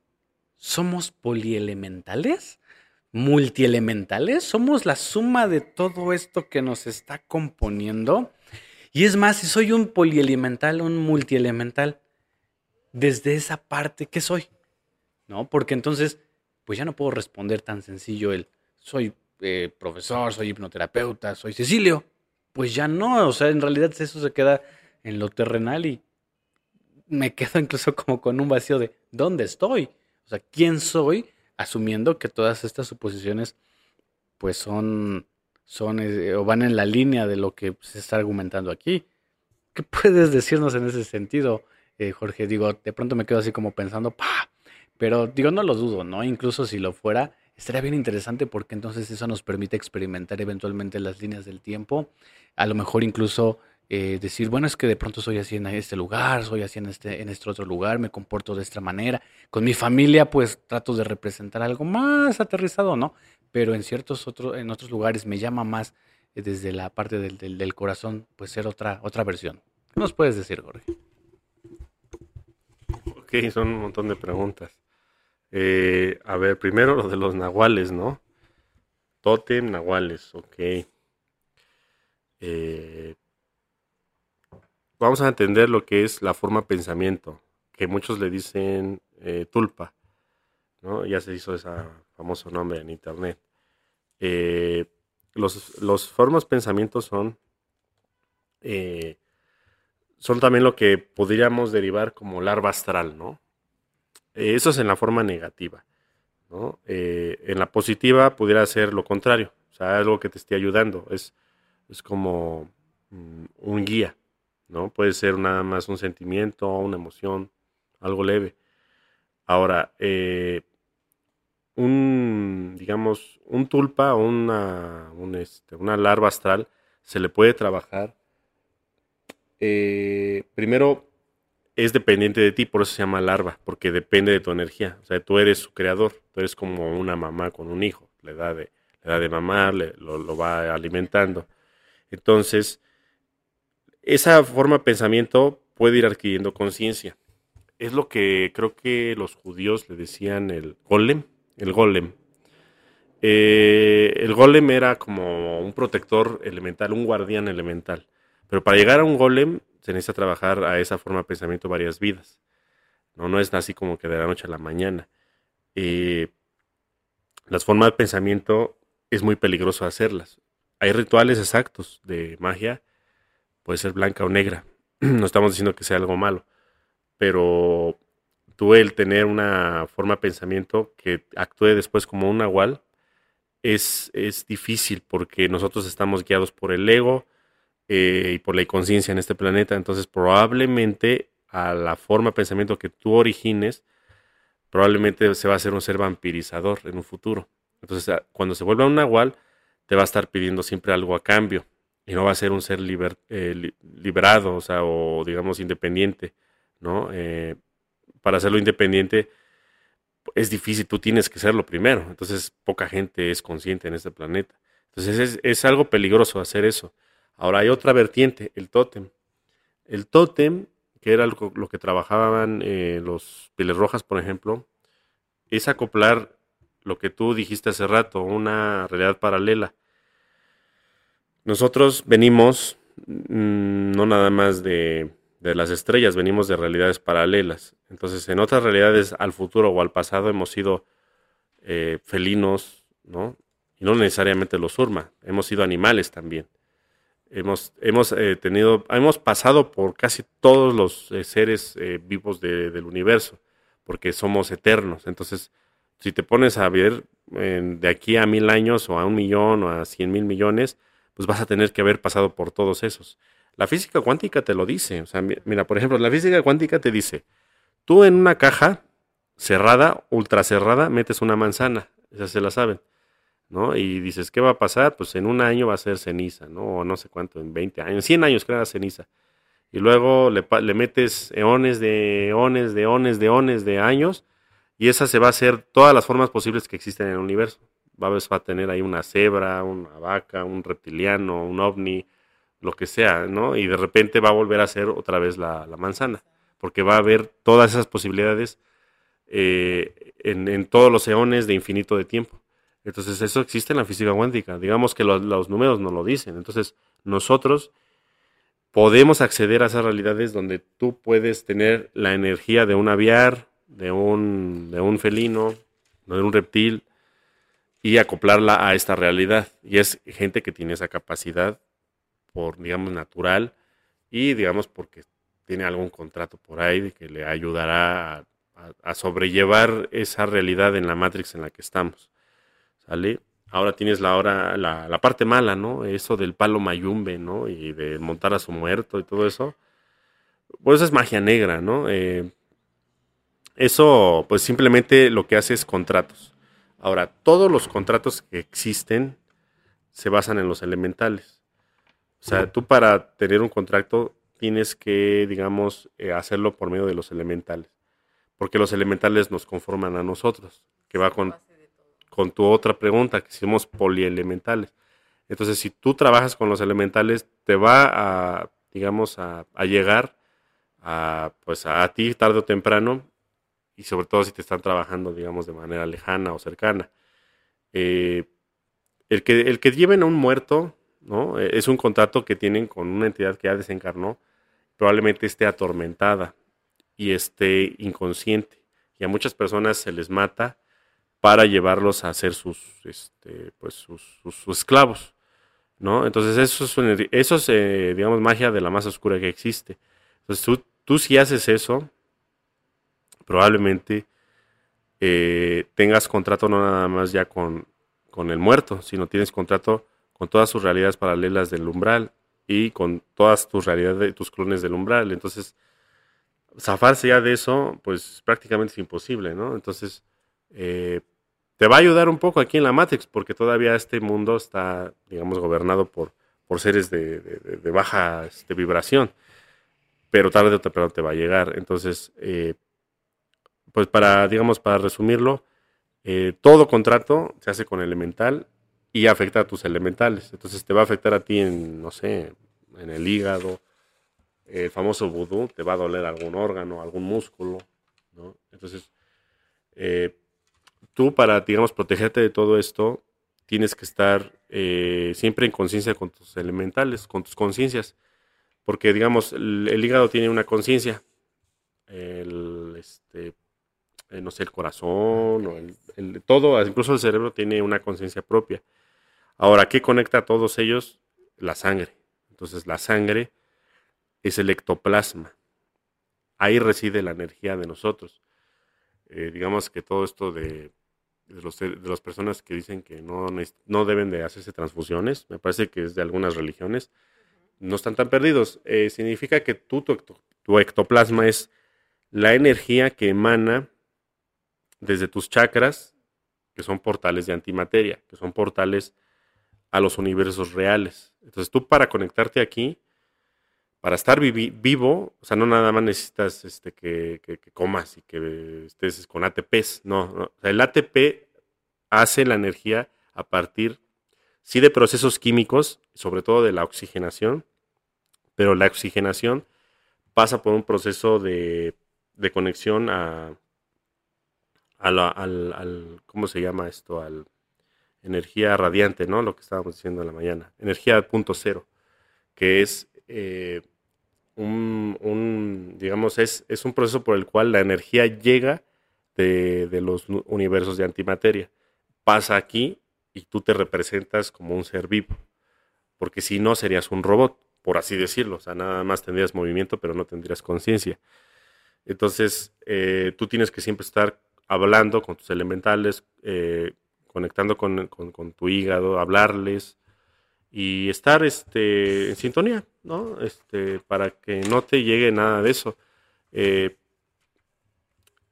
S3: ¿somos polielementales? ¿Multielementales? ¿Somos la suma de todo esto que nos está componiendo? Y es más, si soy un polielemental, un multielemental, desde esa parte, ¿qué soy? ¿No? Porque entonces, pues ya no puedo responder tan sencillo el soy eh, profesor, soy hipnoterapeuta, soy Cecilio. Pues ya no, o sea, en realidad eso se queda en lo terrenal y me quedo incluso como con un vacío de ¿dónde estoy? O sea, ¿quién soy? Asumiendo que todas estas suposiciones pues son, son eh, o van en la línea de lo que se está argumentando aquí. ¿Qué puedes decirnos en ese sentido, eh, Jorge? Digo, de pronto me quedo así como pensando, ¡pa! Pero digo, no lo dudo, ¿no? Incluso si lo fuera, estaría bien interesante porque entonces eso nos permite experimentar eventualmente las líneas del tiempo, a lo mejor incluso eh, decir, bueno, es que de pronto soy así en este lugar, soy así en este, en este otro lugar, me comporto de esta manera. Con mi familia, pues trato de representar algo más aterrizado, ¿no? Pero en ciertos otros, en otros lugares me llama más eh, desde la parte del, del, corazón, pues ser otra, otra versión. ¿Qué nos puedes decir, Jorge?
S4: Ok, son un montón de preguntas. Eh, a ver, primero lo de los nahuales, ¿no? Totem, nahuales, ok. Eh, vamos a entender lo que es la forma pensamiento, que muchos le dicen eh, tulpa, ¿no? Ya se hizo ese famoso nombre en internet. los, los formas pensamiento son, son también lo que podríamos derivar como larva astral, ¿no? Eso es en la forma negativa. Eh, en la positiva pudiera ser lo contrario, o sea, algo que te esté ayudando. Es, es como mm, un guía, ¿no? Puede ser nada más un sentimiento, una emoción, algo leve. Ahora, eh, un, digamos, un tulpa una, este, una larva astral se le puede trabajar. Eh, primero, es dependiente de ti, por eso se llama larva, porque depende de tu energía. O sea, tú eres su creador, tú eres como una mamá con un hijo, le da de, le da de mamar, lo, lo, va alimentando. Entonces, esa forma de pensamiento puede ir adquiriendo conciencia. Es lo que creo que los judíos le decían el golem, el golem. Eh, el golem era como un protector elemental, un guardián elemental. Pero para llegar a un golem se necesita trabajar a esa forma de pensamiento varias vidas. No, no es así como que de la noche a la mañana. Eh, las formas de pensamiento es muy peligroso hacerlas. Hay rituales exactos de magia, puede ser blanca o negra. No estamos diciendo que sea algo malo, pero tú el tener una forma de pensamiento que actúe después como un nahual es, es difícil porque nosotros estamos guiados por el ego eh, y por la inconsciencia en este planeta. Entonces probablemente a la forma de pensamiento que tú origines, probablemente se va a hacer un ser vampirizador en un futuro. Entonces cuando se vuelva un nahual, te va a estar pidiendo siempre algo a cambio y no va a ser un ser eh, liberado, o sea, o digamos independiente, ¿no? Eh, para hacerlo independiente es difícil, tú tienes que serlo primero. Entonces, poca gente es consciente en este planeta. Entonces, es, algo peligroso hacer eso. Ahora, hay otra vertiente, el tótem. El tótem, que era lo, que trabajaban eh, los pieles rojas, por ejemplo, es acoplar lo que tú dijiste hace rato, una realidad paralela. Nosotros venimos mm, no nada más de de las estrellas, venimos de realidades paralelas. Entonces, en otras realidades, al futuro o al pasado, hemos sido eh, felinos, ¿no? Y no necesariamente los urma, hemos sido animales también. Hemos, hemos eh, tenido, hemos pasado por casi todos los eh, seres vivos del universo, porque somos eternos. Entonces, si te pones a ver de aquí a mil años, o a un millón, o a cien mil millones, pues vas a tener que haber pasado por todos esos. La física cuántica te lo dice. O sea, mira, por ejemplo, la física cuántica te dice, tú en una caja cerrada, ultra cerrada, metes una manzana, ya se la saben, ¿no? Y dices, ¿qué va a pasar? Pues en un año va a ser ceniza, ¿no? O no sé cuánto, en 20 años, en 100 años crea ceniza. Y luego le, metes eones de eones, de eones, de eones de años, y esa se va a hacer todas las formas posibles que existen en el universo. Va a, tener ahí una cebra, una vaca, un reptiliano, un ovni, lo que sea, ¿no? Y de repente va a volver a ser otra vez la, manzana, porque va a haber todas esas posibilidades eh, en, todos los eones de infinito de tiempo. Entonces eso existe en la física cuántica. Digamos que los, números no lo dicen. Entonces nosotros podemos acceder a esas realidades donde tú puedes tener la energía de un aviar, de un, de un felino, de un reptil, y acoplarla a esta realidad. Y es gente que tiene esa capacidad por, digamos, natural y, digamos, porque tiene algún contrato por ahí que le ayudará a, sobrellevar esa realidad en la Matrix en la que estamos. ¿Sale? Ahora tienes la, hora, la, parte mala, ¿no? Eso del palo mayumbe, ¿no? Y de montar a su muerto y todo eso. Pues es magia negra, ¿no? Eh, eso, pues simplemente lo que hace es contratos. Ahora, todos los contratos que existen se basan en los elementales. O sea, tú para tener un contrato tienes que, digamos, eh, hacerlo por medio de los elementales. Porque los elementales nos conforman a nosotros, que va con, con tu otra pregunta, que somos polielementales. Entonces, si tú trabajas con los elementales, te va a, digamos, a, llegar a, pues a, ti tarde o temprano, y sobre todo si te están trabajando, digamos, de manera lejana o cercana. Eh, el, que, el que lleven a un muerto ¿no? E, es un contrato que tienen con una entidad que ya desencarnó, probablemente esté atormentada y esté inconsciente. Y a muchas personas se les mata para llevarlos a ser sus, este, pues sus, esclavos, ¿no? Entonces eso es, eso es eh, digamos, magia de la más oscura que existe. Entonces tú, tú si haces eso, probablemente eh, tengas contrato no nada más ya con, con el muerto, sino tienes contrato con todas sus realidades paralelas del umbral y con todas tus realidades, tus clones del umbral. Entonces, zafarse ya de eso, pues prácticamente es imposible, ¿no? Entonces, eh, te va a ayudar un poco aquí en la Matrix, porque todavía este mundo está, digamos, gobernado por, por seres de, baja este, vibración, pero tarde o temprano te va a llegar. Entonces, eh, pues para, digamos, para resumirlo, eh, todo contrato se hace con elemental y afecta a tus elementales. Entonces te va a afectar a ti en, no sé, en el hígado, el famoso vudú, te va a doler algún órgano, algún músculo, ¿no? Entonces, eh, tú para, digamos, protegerte de todo esto, tienes que estar eh, siempre en conciencia con tus elementales, con tus conciencias, porque, digamos, el, hígado tiene una conciencia, el, este, eh, no sé, el corazón, o el, todo, incluso el cerebro tiene una conciencia propia. Ahora, ¿qué conecta a todos ellos? La sangre. Entonces, la sangre es el ectoplasma. Ahí reside la energía de nosotros. Eh, digamos que todo esto de, de, las personas que dicen que no, no deben de hacerse transfusiones, me parece que es de algunas religiones, no están tan perdidos. Eh, significa que tú, tu ectoplasma es la energía que emana desde tus chakras, que son portales de antimateria, que son portales a los universos reales. Entonces tú para conectarte aquí, para estar vivo, o sea, no nada más necesitas este, que, comas y que estés con ATPs, no, el ATP hace la energía a partir, sí, de procesos químicos, sobre todo de la oxigenación, pero la oxigenación pasa por un proceso de, conexión a, al, al, ¿cómo se llama esto? Al energía radiante, ¿no? Lo que estábamos diciendo en la mañana. Energía punto cero, que es eh, un, digamos, es, es, un proceso por el cual la energía llega de, de, los universos de antimateria. Pasa aquí y tú te representas como un ser vivo, porque si no serías un robot, por así decirlo. O sea, nada más tendrías movimiento, pero no tendrías conciencia. Entonces, eh, tú tienes que siempre estar hablando con tus elementales, eh, conectando con, tu hígado, hablarles y estar este, en sintonía, ¿no? Este, para que no te llegue nada de eso. Eh,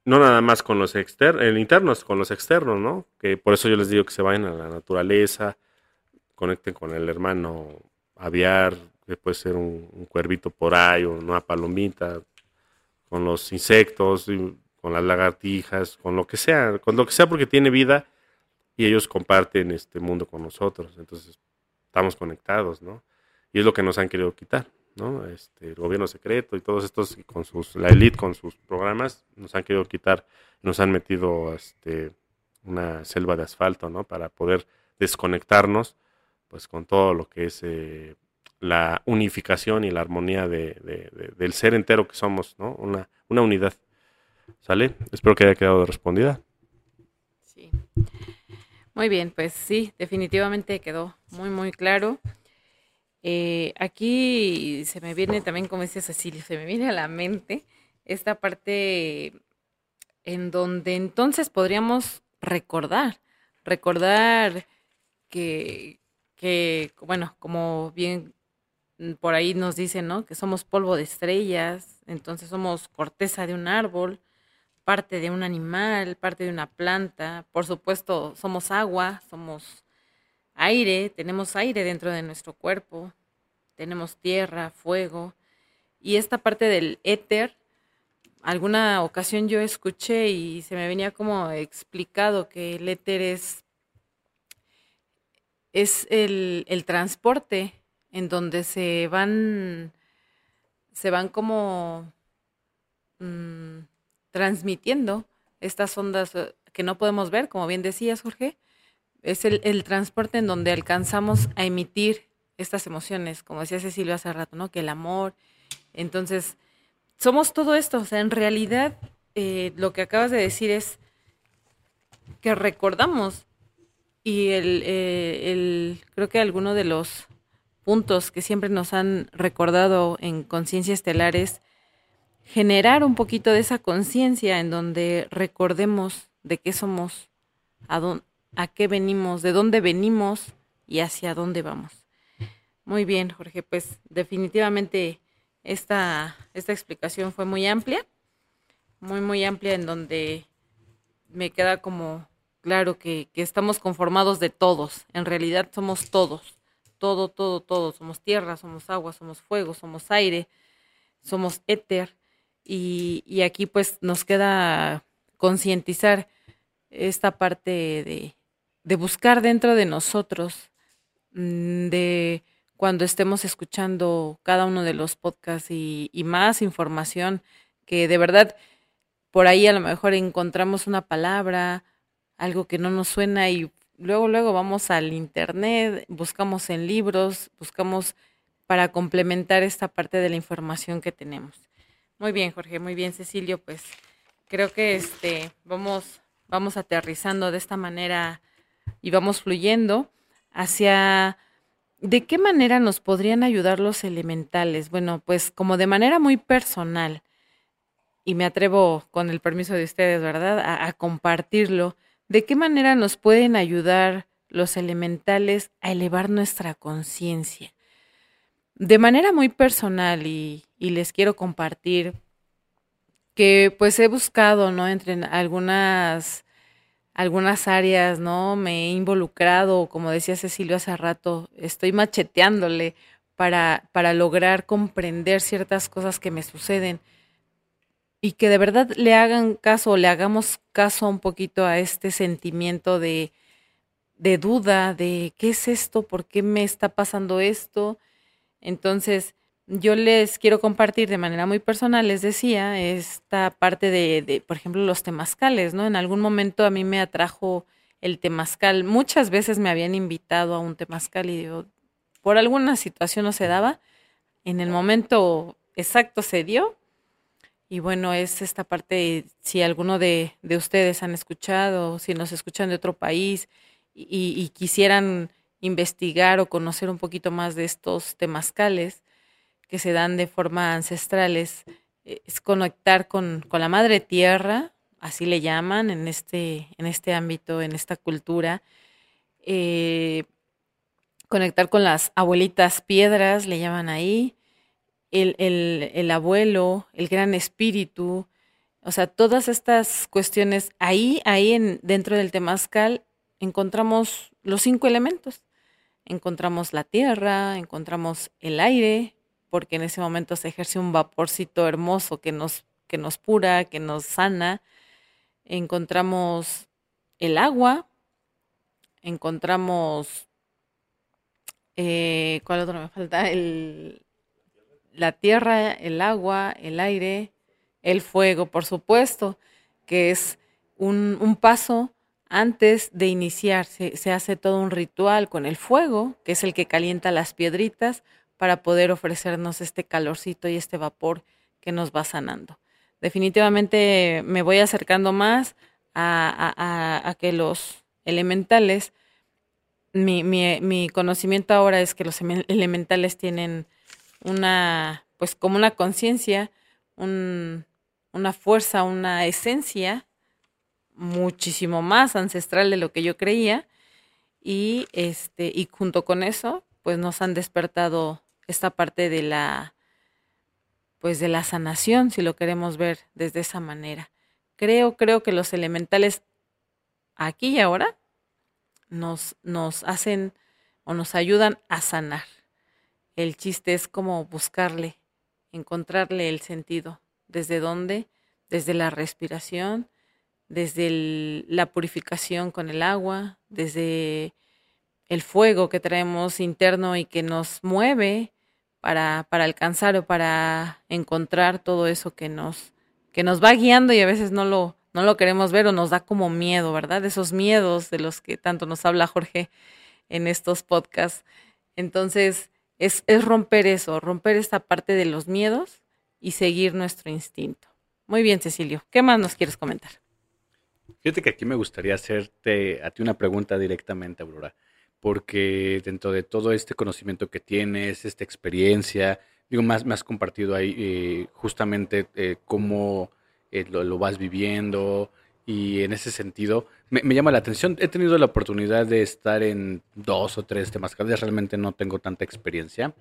S4: no nada más con los externos, internos, con los externos, ¿no? Que por eso yo les digo que se vayan a la naturaleza, conecten con el hermano aviar, que puede ser un, cuervito por ahí o una palomita, con los insectos, con las lagartijas, con lo que sea, con lo que sea porque tiene vida y ellos comparten este mundo con nosotros. Entonces, estamos conectados, ¿no? Y es lo que nos han querido quitar, ¿no? Este, el gobierno secreto y todos estos, con sus, la élite con sus programas, nos han querido quitar, nos han metido este, una selva de asfalto, ¿no? Para poder desconectarnos, pues con todo lo que es eh, la unificación y la armonía de, del ser entero que somos, ¿no? Una, una unidad. ¿Sale? Espero que haya quedado respondida.
S2: Sí. Muy bien, pues sí, definitivamente quedó muy, muy claro. Eh, aquí se me viene también, como dice Cecilia, se me viene a la mente esta parte en donde entonces podríamos recordar, recordar que, que, bueno, como bien por ahí nos dicen, ¿no? Que somos polvo de estrellas, entonces somos corteza de un árbol, parte de un animal, parte de una planta. Por supuesto, somos agua, somos aire, tenemos aire dentro de nuestro cuerpo, tenemos tierra, fuego. Y esta parte del éter, alguna ocasión yo escuché y se me venía como explicado que el éter es, es el, el transporte en donde se van, se van como... Mm, transmitiendo estas ondas eh, que no podemos ver, como bien decías, Jorge, es el, transporte en donde alcanzamos a emitir estas emociones, como decía Cecilio hace rato, ¿no? Que el amor. Entonces, somos todo esto. O sea, en realidad, eh, lo que acabas de decir es que recordamos. Y el, eh, el, creo que alguno de los puntos que siempre nos han recordado en Conciencia Estelar es generar un poquito de esa conciencia en donde recordemos de qué somos, a, a qué venimos, de dónde venimos y hacia dónde vamos. Muy bien, Jorge, pues definitivamente esta, esta explicación fue muy amplia, muy, muy amplia en donde me queda como claro que, que estamos conformados de todos, en realidad somos todos, todo, todo, todo, somos tierra, somos agua, somos fuego, somos aire, somos éter, y, y aquí pues nos queda concientizar esta parte de, de buscar dentro de nosotros, mm, de cuando estemos escuchando cada uno de los podcasts y, y, más información que de verdad por ahí a lo mejor encontramos una palabra, algo que no nos suena y luego luego vamos al internet, buscamos en libros, buscamos para complementar esta parte de la información que tenemos. Muy bien, Jorge, muy bien, Cecilio, pues creo que este vamos vamos aterrizando de esta manera y vamos fluyendo hacia de qué manera nos podrían ayudar los elementales. Bueno, pues como de manera muy personal, y me atrevo con el permiso de ustedes, ¿verdad?, a, a compartirlo, de qué manera nos pueden ayudar los elementales a elevar nuestra conciencia. De manera muy personal y, y les quiero compartir que pues he buscado, ¿no? Entre algunas, algunas áreas, ¿no? Me he involucrado, como decía Cecilio hace rato, estoy macheteándole para, para lograr comprender ciertas cosas que me suceden y que de verdad le hagan caso, le hagamos caso un poquito a este sentimiento de, de duda, de qué es esto, por qué me está pasando esto. Entonces, yo les quiero compartir de manera muy personal, les decía, esta parte de, por ejemplo, los temazcales, ¿no? En algún momento a mí me atrajo el temazcal. Muchas veces me habían invitado a un temazcal y digo, por alguna situación no se daba. En el momento exacto se dio. Y bueno, es esta parte, si alguno de, de ustedes han escuchado, si nos escuchan de otro país y, y quisieran investigar o conocer un poquito más de estos temazcales, que se dan de forma ancestrales, eh, es conectar con, con, la madre tierra, así le llaman en este, en este ámbito, en esta cultura. Eh, conectar con las abuelitas piedras, le llaman ahí, el, el, el abuelo, el gran espíritu, o sea, todas estas cuestiones, ahí, ahí en, dentro del temazcal encontramos los cinco elementos. Encontramos la tierra, encontramos el aire, porque en ese momento se ejerce un vaporcito hermoso que nos, que nos pura, que nos sana. Encontramos el agua, encontramos, eh, ¿cuál otro me falta? El, la tierra, el agua, el aire, el fuego, por supuesto, que es un, paso antes de iniciar. Se hace todo un ritual con el fuego, que es el que calienta las piedritas, para poder ofrecernos este calorcito y este vapor que nos va sanando. Definitivamente me voy acercando más a, que los elementales, mi, mi, mi, conocimiento ahora es que los elementales tienen una, pues como una conciencia, un, una fuerza, una esencia muchísimo más ancestral de lo que yo creía y este y junto con eso pues nos han despertado esta parte de la pues de la sanación, si lo queremos ver desde esa manera. Creo, creo que los elementales aquí y ahora nos, nos hacen o nos ayudan a sanar. El chiste es como buscarle, encontrarle el sentido. ¿Desde dónde? Desde la respiración, desde la purificación con el agua, desde el fuego que traemos interno y que nos mueve para, para alcanzar o para encontrar todo eso que nos, que nos va guiando y a veces no lo, no lo queremos ver o nos da como miedo, ¿verdad? Esos miedos de los que tanto nos habla Jorge en estos podcasts. Entonces, es, es romper eso, romper esta parte de los miedos y seguir nuestro instinto. Muy bien, Cecilio. ¿Qué más nos quieres comentar?
S3: Fíjate que aquí me gustaría hacerte a ti una pregunta directamente, Aurora porque dentro de todo este conocimiento que tienes, esta experiencia, digo, más has compartido ahí eh, justamente eh, cómo eh, lo, lo, vas viviendo y en ese sentido me, llama la atención. He tenido la oportunidad de estar en dos o tres temazcales, realmente no tengo tanta experiencia.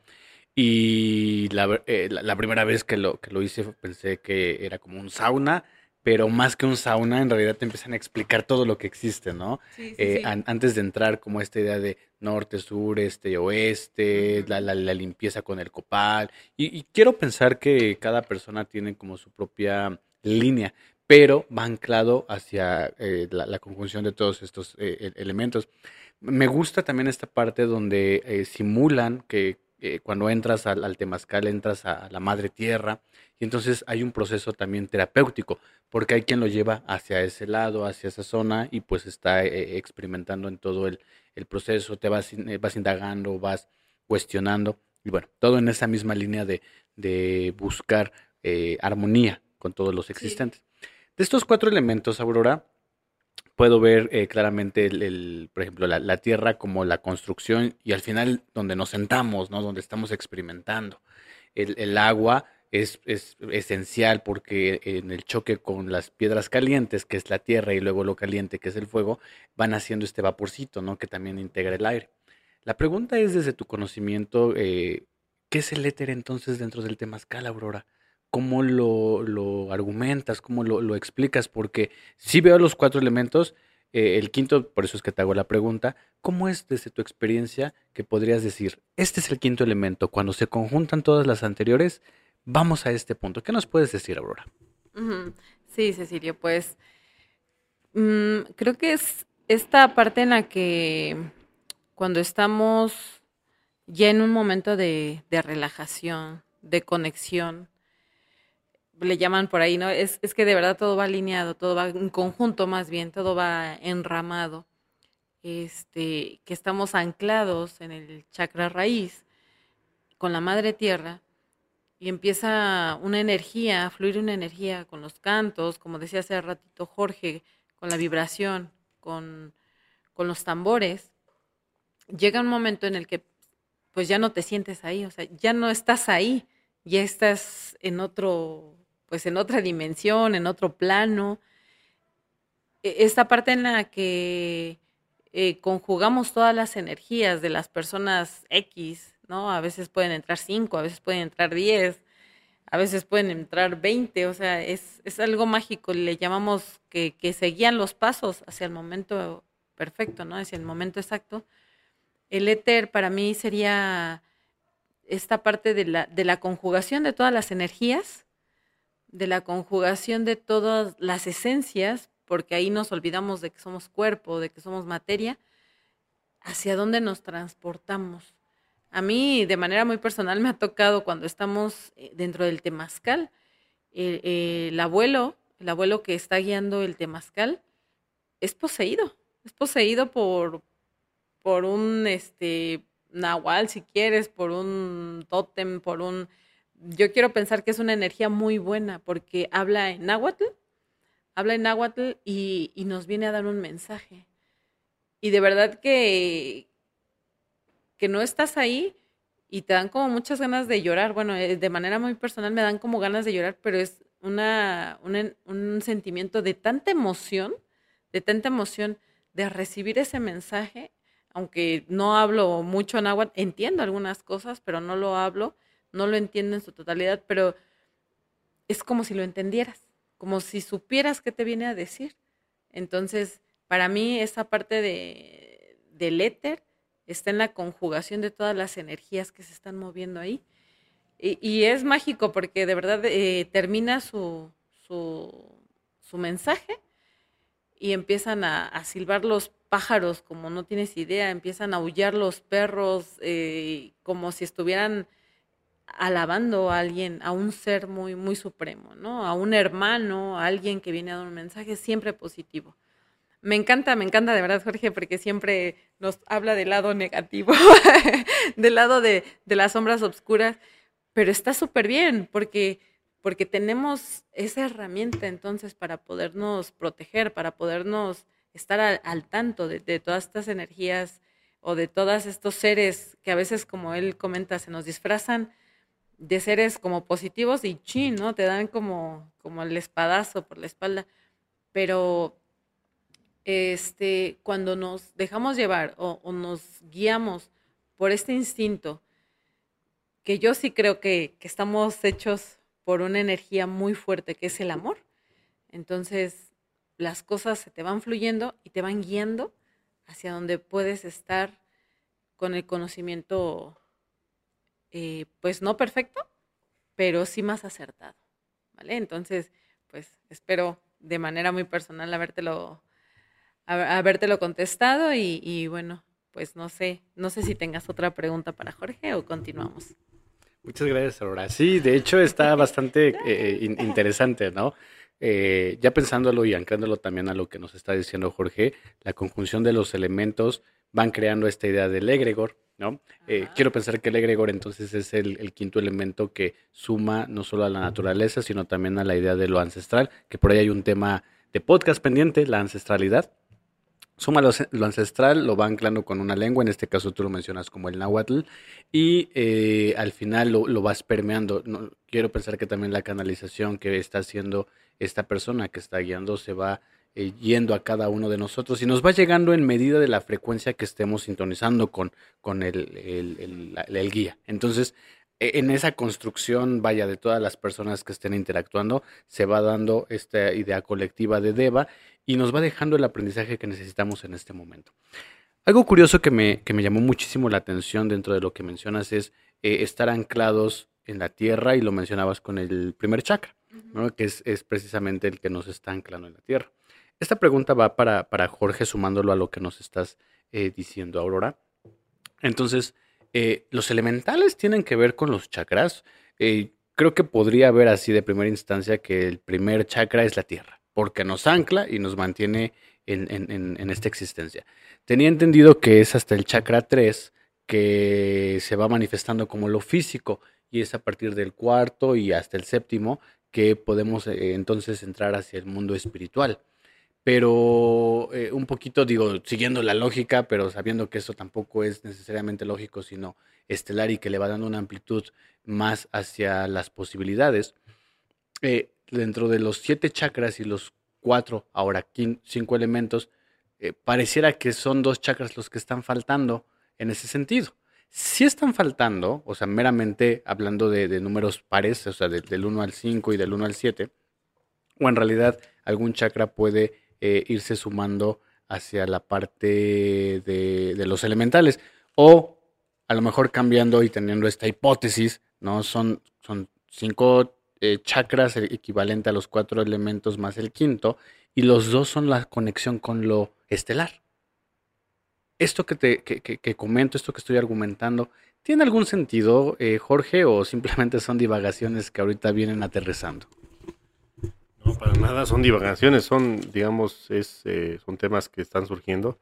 S3: Y la, la, primera vez que lo, que lo hice pensé que era como un sauna, pero más que un sauna, en realidad te empiezan a explicar todo lo que existe, ¿no? Eh, antes de entrar como esta idea de norte, sur, este, oeste, la, la, limpieza con el copal. Y, quiero pensar que cada persona tiene como su propia línea, pero va anclado hacia eh, la, conjunción de todos estos eh, elementos. Me gusta también esta parte donde simulan que cuando entras al, al, temazcal entras a la madre tierra y entonces hay un proceso también terapéutico porque hay quien lo lleva hacia ese lado, hacia esa zona y pues está eh, experimentando en todo el, proceso, te vas, eh, vas indagando, vas cuestionando y bueno, todo en esa misma línea de, de buscar eh, armonía con todos los existentes. De estos cuatro elementos, Aurora, puedo ver claramente, el, por ejemplo, la, tierra como la construcción y al final donde nos sentamos, ¿no? donde estamos experimentando. El, el agua es, es, esencial porque en el choque con las piedras calientes, que es la tierra, y luego lo caliente, que es el fuego, van haciendo este vaporcito, ¿no? Que también integra el aire. La pregunta es desde tu conocimiento, eh, ¿qué es el éter entonces dentro del temazcal, Aurora? ¿Cómo lo, argumentas? ¿Cómo lo, explicas? Porque si veo los cuatro elementos, eh, el quinto, por eso es que te hago la pregunta, ¿cómo es desde tu experiencia que podrías decir, este es el quinto elemento, cuando se conjuntan todas las anteriores, vamos a este punto. ¿Qué nos puedes decir, Aurora?
S2: Sí, Cecilio, pues mm, creo que es esta parte en la que cuando estamos ya en un momento de, relajación, de conexión, le llaman por ahí, ¿no? Es, es, que de verdad todo va alineado, todo va en conjunto más bien, todo va enramado. Este, que estamos anclados en el chakra raíz con la madre tierra y empieza una energía, a fluir una energía con los cantos, como decía hace ratito Jorge, con la vibración, con, con los tambores, llega un momento en el que pues ya no te sientes ahí, o sea, ya no estás ahí, ya estás en otro, pues en otra dimensión, en otro plano. E, esta parte en la que eh, conjugamos todas las energías de las personas X, ¿no? A veces pueden entrar cinco, a veces pueden entrar diez, a veces pueden entrar veinte, o sea, es, es algo mágico, le llamamos que, que seguían los pasos hacia el momento perfecto, ¿no? Hacia el momento exacto. El éter para mí sería esta parte de la, de la conjugación de todas las energías, de la conjugación de todas las esencias, porque ahí nos olvidamos de que somos cuerpo, de que somos materia, hacia dónde nos transportamos. A mí, de manera muy personal, me ha tocado cuando estamos eh, dentro del temazcal, el abuelo, el abuelo que está guiando el temazcal, es poseído, es poseído por, por un este nahual, si quieres, por un tótem, por un... Yo quiero pensar que es una energía muy buena porque habla en náhuatl, habla en náhuatl y, y nos viene a dar un mensaje. Y de verdad que, que no estás ahí y te dan como muchas ganas de llorar. Bueno, eh, de manera muy personal me dan como ganas de llorar, pero es una, un sentimiento de tanta emoción, de tanta emoción de recibir ese mensaje, aunque no hablo mucho en agua, entiendo algunas cosas, pero no lo hablo, no lo entiendo en su totalidad, pero es como si lo entendieras, como si supieras qué te viene a decir. Entonces, para mí esa parte de, del éter está en la conjugación de todas las energías que se están moviendo ahí. Y, es mágico porque de verdad eh, termina su, su, mensaje y empiezan a, silbar los pájaros como no tienes idea, empiezan a aullar los perros eh, como si estuvieran alabando a alguien, a un ser muy, muy supremo, ¿no? A un hermano, a alguien que viene a dar un mensaje siempre positivo. Me encanta, me encanta de verdad, Jorge, porque siempre nos habla del lado negativo, del lado de, las sombras oscuras, pero está súper bien, porque, porque tenemos esa herramienta entonces para podernos proteger, para podernos estar al, tanto de, todas estas energías o de todos estos seres que a veces, como él comenta, se nos disfrazan de seres como positivos y chin, ¿no? Te dan como, como el espadazo por la espalda pero este, cuando nos dejamos llevar o, nos guiamos por este instinto, que yo sí creo que, que, estamos hechos por una energía muy fuerte, que es el amor. Entonces, las cosas se te van fluyendo y te van guiando hacia donde puedes estar con el conocimiento, eh, pues no perfecto, pero sí más acertado. ¿Vale? Entonces, pues espero de manera muy personal habértelo, habértelo contestado y, y bueno, pues no sé, no sé si tengas otra pregunta para Jorge o continuamos.
S3: Muchas gracias, Aurora. Sí, de hecho está bastante eh, eh, interesante, ¿no? Eh, ya pensándolo y anclándolo también a lo que nos está diciendo Jorge, la conjunción de los elementos van creando esta idea del egregor, ¿no? quiero pensar que el egregor entonces es el, el, quinto elemento que suma no solo a la naturaleza, sino también a la idea de lo ancestral, que por ahí hay un tema de podcast pendiente, la ancestralidad, suma lo, ancestral, lo va anclando con una lengua, en este caso tú lo mencionas como el náhuatl, y eh, al final lo, vas permeando. quiero pensar que también la canalización que está haciendo esta persona que está guiando se va eh, yendo a cada uno de nosotros y nos va llegando en medida de la frecuencia que estemos sintonizando con, con el, el guía. Entonces, en esa construcción, vaya, de todas las personas que estén interactuando, se va dando esta idea colectiva de Deva y nos va dejando el aprendizaje que necesitamos en este momento. Algo curioso que me, que me llamó muchísimo la atención dentro de lo que mencionas es eh, estar anclados en la tierra y lo mencionabas con el primer chakra, que es, precisamente el que nos está anclando en la tierra. Esta pregunta va para, para Jorge sumándolo a lo que nos estás eh, diciendo, Aurora. Entonces, eh, los elementales tienen que ver con los chakras. creo que podría haber así de primera instancia que el primer chakra es la tierra porque nos ancla y nos mantiene en, esta existencia. Tenía entendido que es hasta el chakra 3 que se va manifestando como lo físico y es a partir del cuarto y hasta el séptimo que podemos eh, entonces entrar hacia el mundo espiritual. Pero eh, un poquito, digo, siguiendo la lógica, pero sabiendo que eso tampoco es necesariamente lógico, sino estelar y que le va dando una amplitud más hacia las posibilidades. Eh, dentro de los siete chakras y los cuatro, ahora cinco elementos, eh, pareciera que son dos chakras los que están faltando en ese sentido. Si están faltando, o sea, meramente hablando de, números pares, o sea, del 1 al 5 y del 1 al 7, o en realidad algún chakra puede eh, irse sumando hacia la parte de, los elementales, o a lo mejor cambiando y teniendo esta hipótesis, ¿no? Son, son cinco eh, chakras equivalente a los cuatro elementos más el quinto, y los dos son la conexión con lo estelar. Esto que, te, que, comento, esto que estoy argumentando, ¿tiene algún sentido, eh, Jorge, o simplemente son divagaciones que ahorita vienen aterrizando?
S4: Para nada son divagaciones, son, digamos, es, eh, son temas que están surgiendo.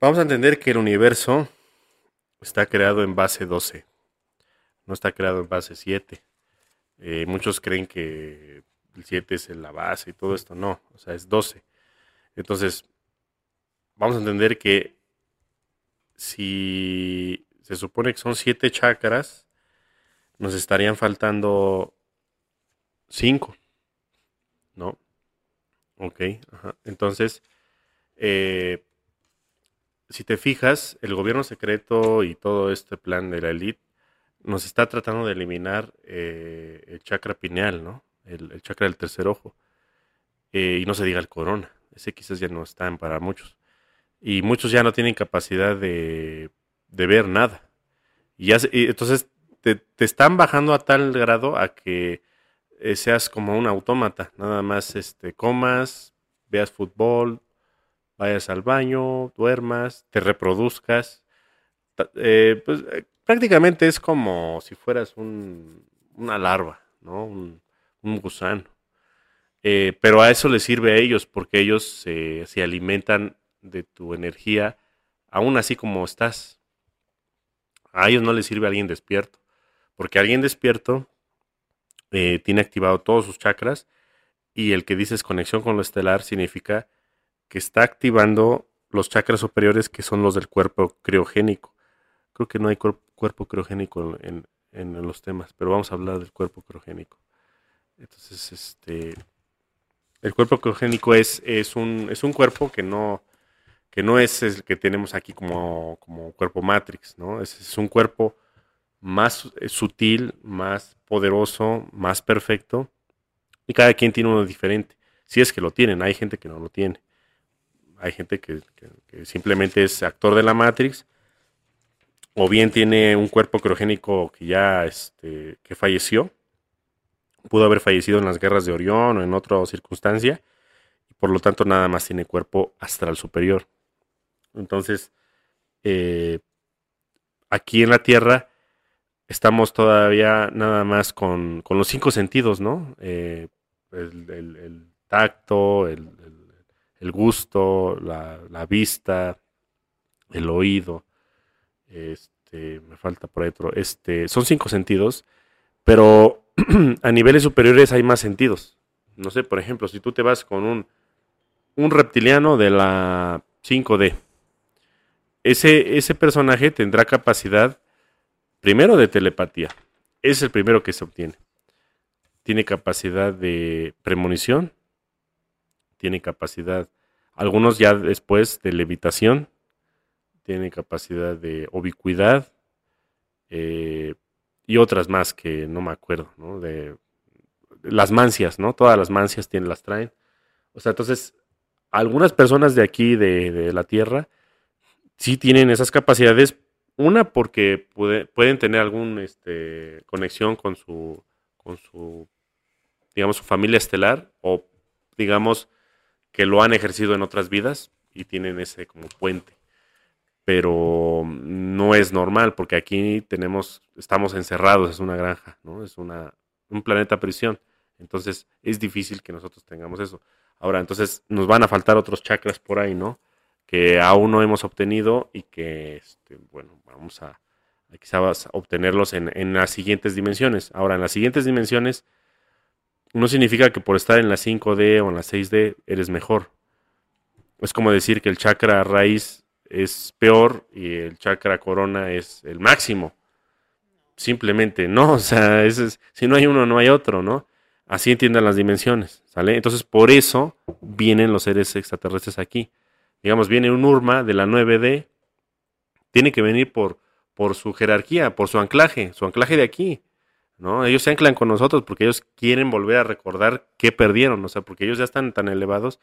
S4: vamos a entender que el universo está creado en base 12 no está creado en base 7. Eh, muchos creen que el 7 es la base y todo esto, no, o sea, es 12. Entonces, vamos a entender que si se supone que son 7 chakras, nos estarían faltando 5, ¿no? Ok, ajá. entonces, eh, si te fijas, el gobierno secreto y todo este plan de la élite nos está tratando de eliminar eh, el chakra pineal, ¿no? El, chakra del tercer ojo. Eh, y no se diga el corona. Ese quizás ya no está para muchos. Y muchos ya no tienen capacidad de, ver nada. Y, ya, entonces te, están bajando a tal grado a que eh, seas como un autómata. Nada más este, comas, veas fútbol, vayas al baño, duermas, te reproduzcas. pues prácticamente es como si fueras una larva, ¿no? Un, gusano. Eh, pero a eso les sirve a ellos porque ellos se alimentan de tu energía aún así como estás. A ellos no les sirve a alguien despierto, porque alguien despierto eh, tiene activado todos sus chakras y el que dices conexión con lo estelar significa que está activando los chakras superiores que son los del cuerpo criogénico. Creo que no hay cuerpo, criogénico en, los temas, pero vamos a hablar del cuerpo criogénico. Entonces, este, el cuerpo criogénico es, es, un, es un cuerpo que no, que no es el que tenemos aquí como, como cuerpo Matrix, ¿no? Es, es un cuerpo más eh, sutil, más poderoso, más perfecto, y cada quien tiene uno diferente. Si es que lo tienen, hay gente que no lo tiene. Hay gente que, simplemente es actor de la Matrix, o bien tiene un cuerpo criogénico que ya este, que falleció, pudo haber fallecido en las guerras de Orión o en otra circunstancia, y por lo tanto nada más tiene cuerpo astral superior. Entonces, eh, aquí en la Tierra estamos todavía nada más con, los cinco sentidos, ¿no? Eh, el, tacto, el, gusto, la, vista, el oído, este, me falta por otro, este, son cinco sentidos, pero a niveles superiores hay más sentidos. No sé, por ejemplo, si tú te vas con un, un reptiliano de la 5D, ese, ese personaje tendrá capacidad primero de telepatía. Es el primero que se obtiene. Tiene capacidad de premonición. Tiene capacidad, algunos ya después, de levitación. Tiene capacidad de ubicuidad. Eh, y otras más que no me acuerdo, ¿no? De las mancias, ¿no? Todas las mancias tienen, las traen. O sea, entonces, algunas personas de aquí, de, de la Tierra, sí tienen esas capacidades, una, porque pueden tener alguna este, conexión con su, con su, digamos, su familia estelar o, digamos, que lo han ejercido en otras vidas y tienen ese como puente. Pero no es normal porque aquí tenemos, estamos encerrados, es una granja, ¿no? Es una, un planeta prisión. Entonces es difícil que nosotros tengamos eso. Ahora, entonces nos van a faltar otros chakras por ahí, ¿no? Que aún no hemos obtenido y que, este, bueno, vamos a, quizás obtenerlos en, en, las siguientes dimensiones. Ahora, en las siguientes dimensiones, no significa que por estar en la 5D o en la 6D eres mejor. Es como decir que el chakra raíz es peor y el chakra corona es el máximo. Simplemente, no, o sea, si no hay uno, no hay otro, ¿no? Así entiendan las dimensiones, ¿sale? Entonces, por eso vienen los seres extraterrestres aquí digamos, viene un URMA de la 9D, tiene que venir por, por su jerarquía, por su anclaje, su anclaje de aquí. ¿no? Ellos se anclan con nosotros porque ellos quieren volver a recordar qué perdieron, o sea, porque ellos ya están tan elevados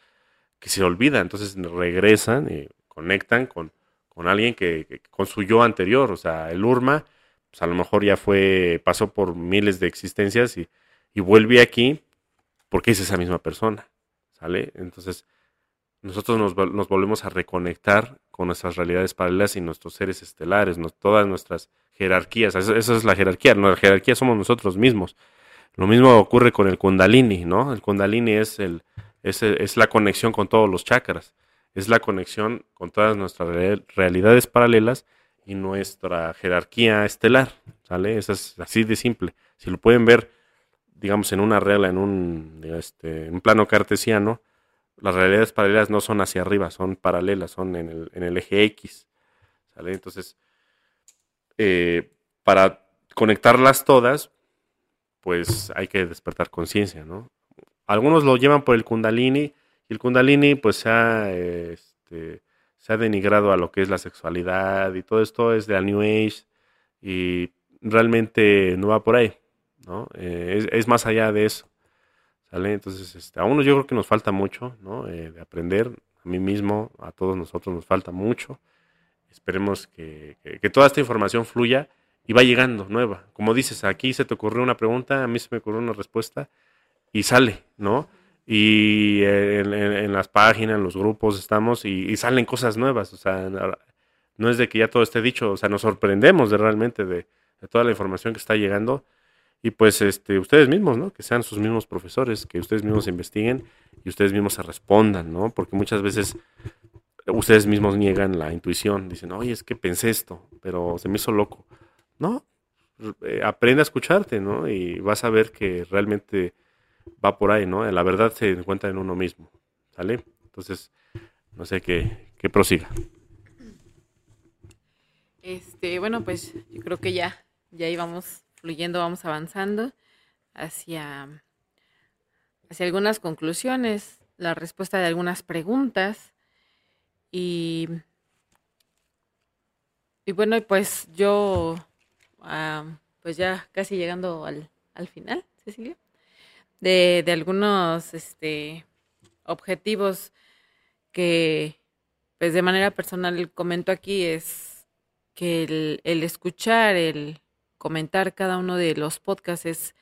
S4: que se olvidan, entonces regresan y conectan con, con alguien que, con su yo anterior, o sea, el Urma, pues a lo mejor ya fue, pasó por miles de existencias y, y vuelve aquí porque es esa misma persona, ¿sale? Entonces, nosotros nos, nos, volvemos a reconectar con nuestras realidades paralelas y nuestros seres estelares, todas nuestras jerarquías. Esa, es la jerarquía, la jerarquía somos nosotros mismos. Lo mismo ocurre con el kundalini, ¿no? El kundalini es, el, es, es la conexión con todos los chakras, es la conexión con todas nuestras realidades paralelas y nuestra jerarquía estelar, ¿sale? Es así de simple. Si lo pueden ver, digamos, en una regla, en un, este, en un plano cartesiano, las realidades paralelas no son hacia arriba, son paralelas, son en el, eje X. Entonces, eh, para conectarlas todas, pues hay que despertar conciencia, ¿no? Algunos lo llevan por el kundalini y el kundalini pues se ha, este, se ha denigrado a lo que es la sexualidad y todo esto es de la New Age y realmente no va por ahí, ¿no? Eh, es, más allá de eso. Entonces, este, a uno yo creo que nos falta mucho, ¿no? Eh, de aprender, a mí mismo, a todos nosotros nos falta mucho. Esperemos que, toda esta información fluya y va llegando nueva. Como dices, aquí se te ocurrió una pregunta, a mí se me ocurrió una respuesta y sale, ¿no? Y en, las páginas, en los grupos estamos y, salen cosas nuevas, o sea, no es de que ya todo esté dicho, o sea, nos sorprendemos de realmente de toda la información que está llegando y pues este, ustedes mismos, ¿no? Que sean sus mismos profesores, que ustedes mismos investiguen y ustedes mismos se respondan, ¿no? Porque muchas veces ustedes mismos niegan la intuición, dicen, oye, es que pensé esto, pero se me hizo loco. No, eh, aprende a escucharte, ¿no? Y vas a ver que realmente va por ahí, ¿no? La verdad se encuentra en uno mismo, ¿sale? Entonces, no sé qué, qué prosiga.
S2: Este, bueno, pues yo creo que ya, ya íbamos fluyendo, vamos avanzando hacia hacia algunas conclusiones, la respuesta de algunas preguntas. Y, y bueno, pues yo, ah, pues ya casi llegando al, al final, Cecilia, de, de algunos este, objetivos que pues de manera personal comento aquí es que el, el escuchar, el comentar cada uno de los podcasts es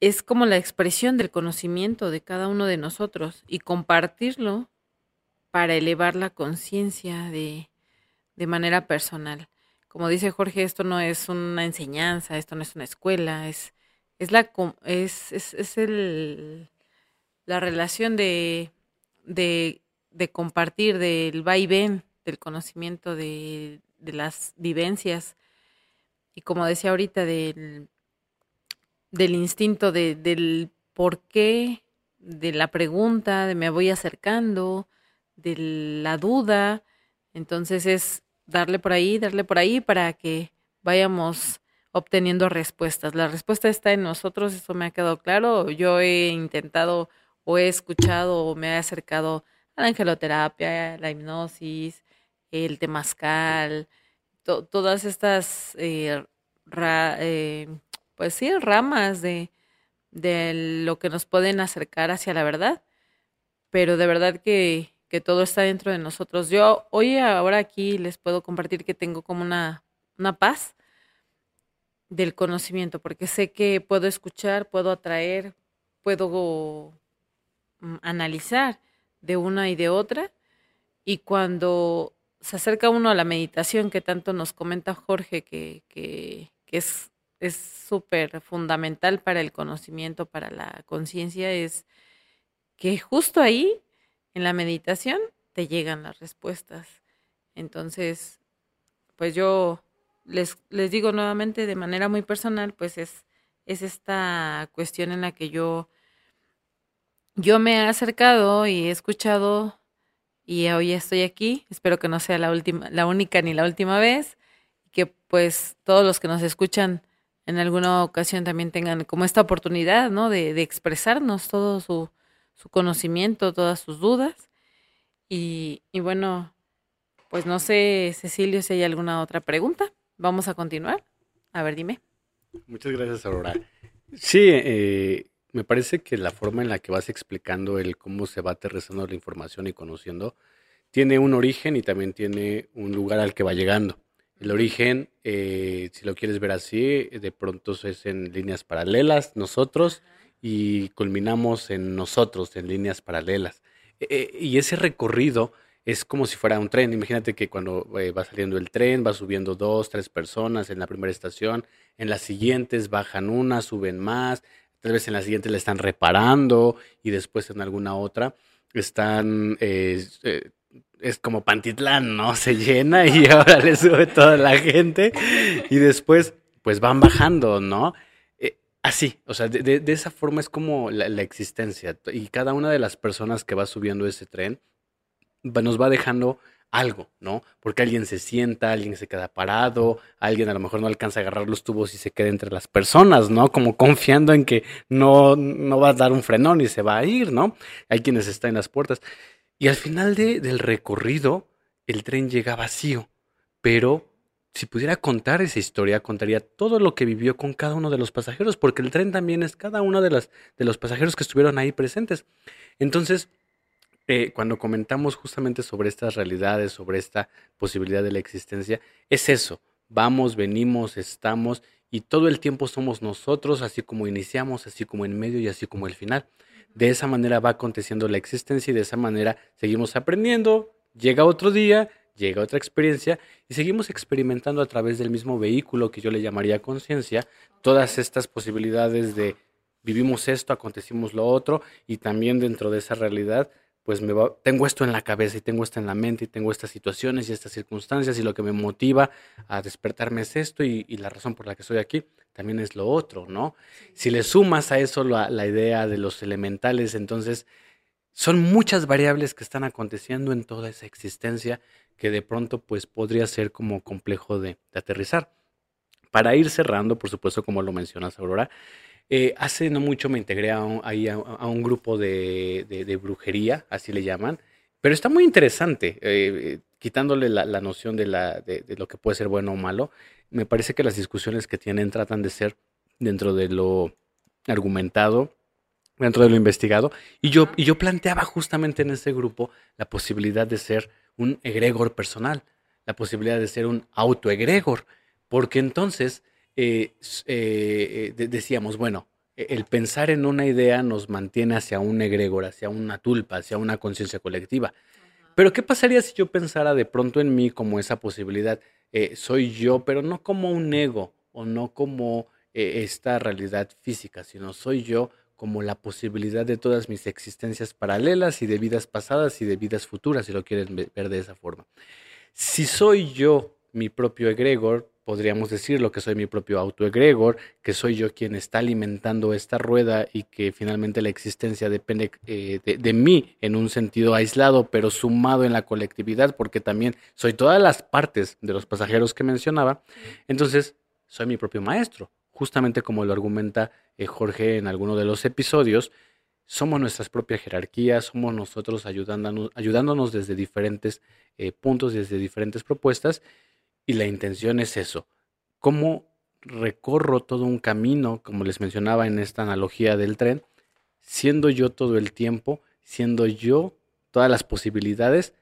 S2: es como la expresión del conocimiento de cada uno de nosotros y compartirlo para elevar la conciencia de, de, manera personal. Como dice Jorge, esto no es una enseñanza, esto no es una escuela, es, es, la, es, es, es el, la relación de, de, de compartir, del va y ven, del conocimiento, de, de las vivencias. Y como decía ahorita, del del instinto de, del por qué, de la pregunta, de me voy acercando, de la duda. Entonces es darle por ahí, darle por ahí para que vayamos obteniendo respuestas. La respuesta está en nosotros, eso me ha quedado claro. Yo he intentado o he escuchado o me he acercado a la angeloterapia, la hipnosis, el temazcal, todas estas eh, eh, pues sí, ramas de, de lo que nos pueden acercar hacia la verdad, pero de verdad que, que todo está dentro de nosotros. Yo hoy, ahora aquí les puedo compartir que tengo como una, una paz del conocimiento, porque sé que puedo escuchar, puedo atraer, puedo mm, analizar de una y de otra, y cuando se acerca uno a la meditación que tanto nos comenta Jorge, que, que, es es súper fundamental para el conocimiento, para la conciencia, es que justo ahí, en la meditación, te llegan las respuestas. Entonces, pues yo les, les digo nuevamente de manera muy personal, pues es, es esta cuestión en la que yo, yo me he acercado y he escuchado y hoy estoy aquí. Espero que no sea la última, la única ni la última vez. Que pues todos los que nos escuchan en alguna ocasión también tengan como esta oportunidad, ¿no? De, de expresarnos todo su, su, conocimiento, todas sus dudas. Y, y, bueno, pues no sé, Cecilio, si hay alguna otra pregunta. Vamos a continuar. A ver, dime.
S3: Muchas gracias, Aurora. Sí, eh, me parece que la forma en la que vas explicando el cómo se va aterrizando la información y conociendo tiene un origen y también tiene un lugar al que va llegando. El origen, eh, si lo quieres ver así, de pronto es en líneas paralelas, nosotros, y culminamos en nosotros, en líneas paralelas. E, e, y ese recorrido es como si fuera un tren. Imagínate que cuando eh, va saliendo el tren, va subiendo dos, tres personas en la primera estación, en las siguientes bajan una, suben más, tal vez en las siguientes le están reparando y después en alguna otra están eh, es como Pantitlán, ¿no? Se llena y ahora le sube toda la gente y después pues van bajando, ¿no? Eh, así, o sea, de, esa forma es como la, existencia y cada una de las personas que va subiendo ese tren nos va dejando algo, ¿no? Porque alguien se sienta, alguien se queda parado, alguien a lo mejor no alcanza a agarrar los tubos y se queda entre las personas, ¿no? Como confiando en que no, no va a dar un frenón y se va a ir, ¿no? Hay quienes están en las puertas. Y al final de, del recorrido, el tren llega vacío, pero si pudiera contar esa historia, contaría todo lo que vivió con cada uno de los pasajeros, porque el tren también es cada uno de, las, de los pasajeros que estuvieron ahí presentes. Entonces, eh, cuando comentamos justamente sobre estas realidades, sobre esta posibilidad de la existencia, es eso, vamos, venimos, estamos y todo el tiempo somos nosotros, así como iniciamos, así como en medio y así como el final. De esa manera va aconteciendo la existencia y de esa manera seguimos aprendiendo, llega otro día, llega otra experiencia y seguimos experimentando a través del mismo vehículo que yo le llamaría conciencia todas estas posibilidades de vivimos esto, acontecimos lo otro y también dentro de esa realidad pues me tengo esto en la cabeza y tengo esto en la mente y tengo estas situaciones y estas circunstancias y lo que me motiva a despertarme es esto y, la razón por la que estoy aquí también es lo otro, ¿no? Si le sumas a eso la, la, idea de los elementales, entonces son muchas variables que están aconteciendo en toda esa existencia que de pronto pues podría ser como complejo de, de aterrizar. Para ir cerrando, por supuesto, como lo mencionas Aurora, Eh, hace no mucho me integré a un, ahí a, un grupo de, brujería, así le llaman, pero está muy interesante, eh, quitándole la, noción de, la, de lo que puede ser bueno o malo. Me parece que las discusiones que tienen tratan de ser dentro de lo argumentado, dentro de lo investigado, y yo, y yo planteaba justamente en ese grupo la posibilidad de ser un egregor personal, la posibilidad de ser un autoegregor, porque entonces eh, eh, eh, de- decíamos, bueno, e- el pensar en una idea nos mantiene hacia un egregor, hacia una tulpa, hacia una conciencia colectiva. Pero ¿qué pasaría si yo pensara de pronto en mí como esa posibilidad? Eh, soy yo, pero no como un ego o no como eh, esta realidad física, sino soy yo como la posibilidad de todas mis existencias paralelas y de vidas pasadas y de vidas futuras, si lo quieren ve- ver de esa forma. Si soy yo mi propio egregor, podríamos decirlo que soy mi propio autoegregor, que soy yo quien está alimentando esta rueda y que finalmente la existencia depende eh, de, de mí en un sentido aislado, pero sumado en la colectividad, porque también soy todas las partes de los pasajeros que mencionaba, entonces soy mi propio maestro. Justamente como lo argumenta eh, Jorge en alguno de los episodios, somos nuestras propias jerarquías, somos nosotros ayudándonos, ayudándonos desde diferentes eh, puntos, desde diferentes propuestas, y la intención es eso, cómo recorro todo un camino, como les mencionaba en esta analogía del tren, siendo yo todo el tiempo, siendo yo todas las posibilidades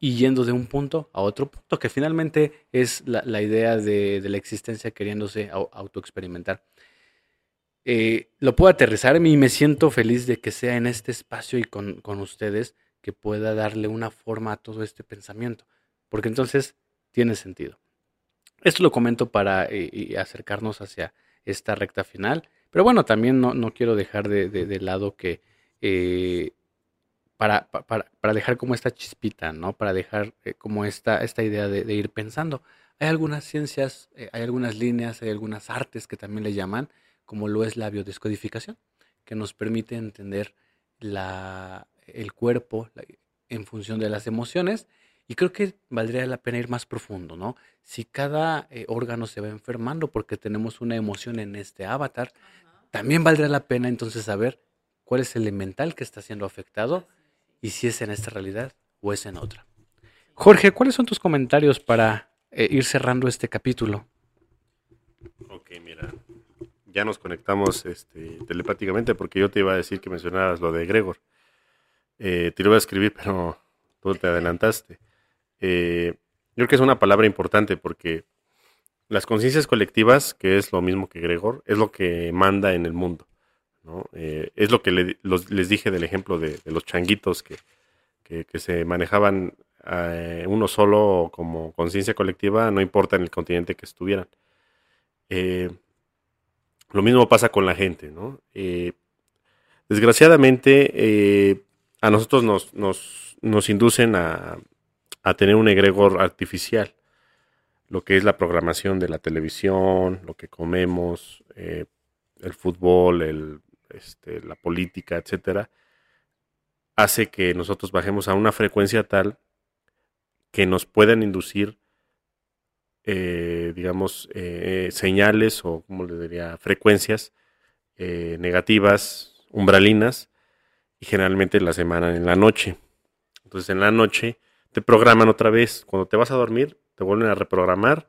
S3: y yendo de un punto a otro punto, que finalmente es la, la idea de, de la existencia queriéndose au- autoexperimentar eh, lo puedo aterrizar y me siento feliz de que sea en este espacio y con, con ustedes que pueda darle una forma a todo este pensamiento, porque entonces tiene sentido. Esto lo comento para eh, acercarnos hacia esta recta final, pero bueno, también no, no quiero dejar de, lado que eh, para, pa- para, para dejar como esta chispita, ¿no? Para dejar eh, como esta, esta idea de, de ir pensando. Hay algunas ciencias, hay algunas líneas, hay algunas artes que también le llaman, como lo es la biodescodificación, que nos permite entender la, el cuerpo en función de las emociones. Y creo que valdría la pena ir más profundo, ¿no? Si cada eh, órgano se va enfermando porque tenemos una emoción en este avatar, también valdría la pena entonces saber cuál es el elemental que está siendo afectado y si es en esta realidad o es en otra. Jorge, ¿cuáles son tus comentarios para eh, ir cerrando este capítulo?
S4: Ok, mira, ya nos conectamos este, telepáticamente porque yo te iba a decir que mencionaras lo de Gregor. Eh, te lo iba a escribir, pero tú te adelantaste. Eh, yo creo que es una palabra importante porque las conciencias colectivas, que es lo mismo que Gregor, es lo que manda en el mundo. Eh, es lo que les dije del ejemplo de, los changuitos que, que- se manejaban eh, uno solo como conciencia colectiva, no importa en el continente que estuvieran. Lo mismo pasa con la gente, ¿no? Desgraciadamente, a nosotros nos, nos, nos inducen a, a tener un egregor artificial, lo que es la programación de la televisión, lo que comemos, eh, el fútbol, este, la política, etcétera, hace que nosotros bajemos a una frecuencia tal que nos puedan inducir eh, digamos, eh, señales o, como le diría, frecuencias negativas, umbralinas, y generalmente las emanan en la noche. Entonces, en la noche te programan otra vez. Cuando te vas a dormir, te vuelven a reprogramar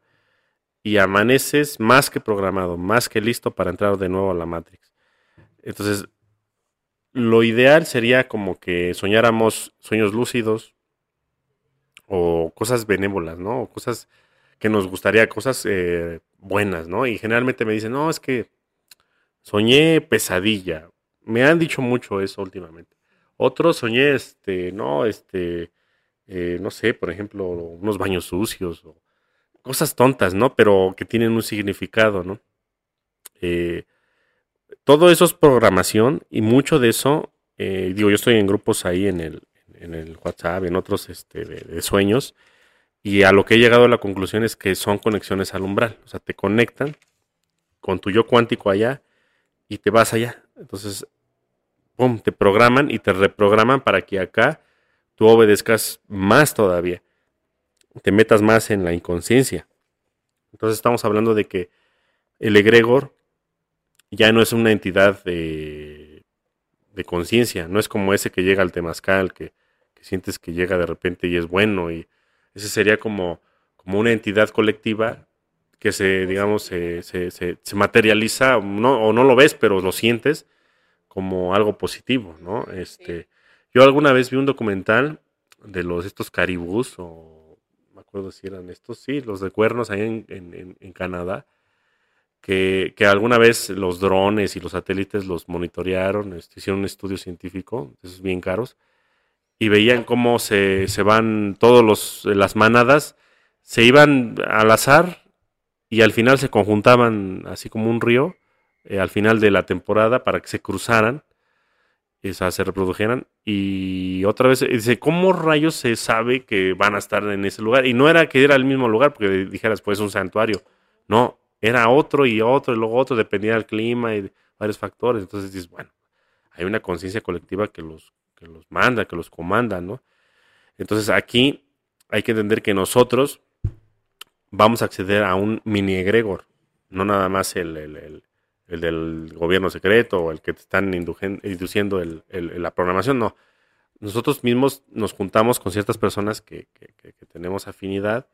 S4: y amaneces más que programado, más que listo para entrar de nuevo a la Matrix. Entonces, lo ideal sería como que soñáramos sueños lúcidos o cosas benévolas, ¿no? O cosas que nos gustaría, cosas eh, buenas, ¿no? Y generalmente me dicen, no, es que soñé pesadilla. Me han dicho mucho eso últimamente. Otros soñé, este, no, este, eh, no sé, por ejemplo, unos baños sucios o cosas tontas, ¿no? Pero que tienen un significado, ¿no? Eh, todo eso es programación y mucho de eso, eh, digo, yo estoy en grupos ahí en el, en el WhatsApp, en otros este, de, de sueños, y a lo que he llegado a la conclusión es que son conexiones al umbral. O sea, te conectan con tu yo cuántico allá y te vas allá. Entonces, pum, te programan y te reprograman para que acá tú obedezcas más todavía. Te metas más en la inconsciencia. Entonces estamos hablando de que el egregor ya no es una entidad de, de conciencia, no es como ese que llega al temazcal, que, sientes que llega de repente y es bueno, y ese sería como, como una entidad colectiva que se, digamos, se, se, se, materializa, no, o no lo ves, pero lo sientes como algo positivo, ¿no? Este, yo alguna vez vi un documental de los estos caribús, o me acuerdo si eran estos, sí, los de cuernos ahí en, en, Canadá, que, que, alguna vez los drones y los satélites los monitorearon, este, hicieron un estudio científico, esos bien caros, y veían cómo se, se van todos los, las manadas, se iban al azar y al final se conjuntaban así como un río eh, al final de la temporada para que se cruzaran, sea, se reprodujeran y otra vez dice, ¿cómo rayos se sabe que van a estar en ese lugar? Y no era que era el mismo lugar, porque dijeras, pues un santuario, no, era otro y otro y luego otro, dependía del clima y varios factores, entonces dices, bueno, hay una conciencia colectiva que los, que los manda, que los comanda, ¿no? Entonces aquí hay que entender que nosotros vamos a acceder a un mini egregor, no nada más el, el, el, del gobierno secreto o el que te están induciendo la programación, no. Nosotros mismos nos juntamos con ciertas personas que, tenemos afinidad,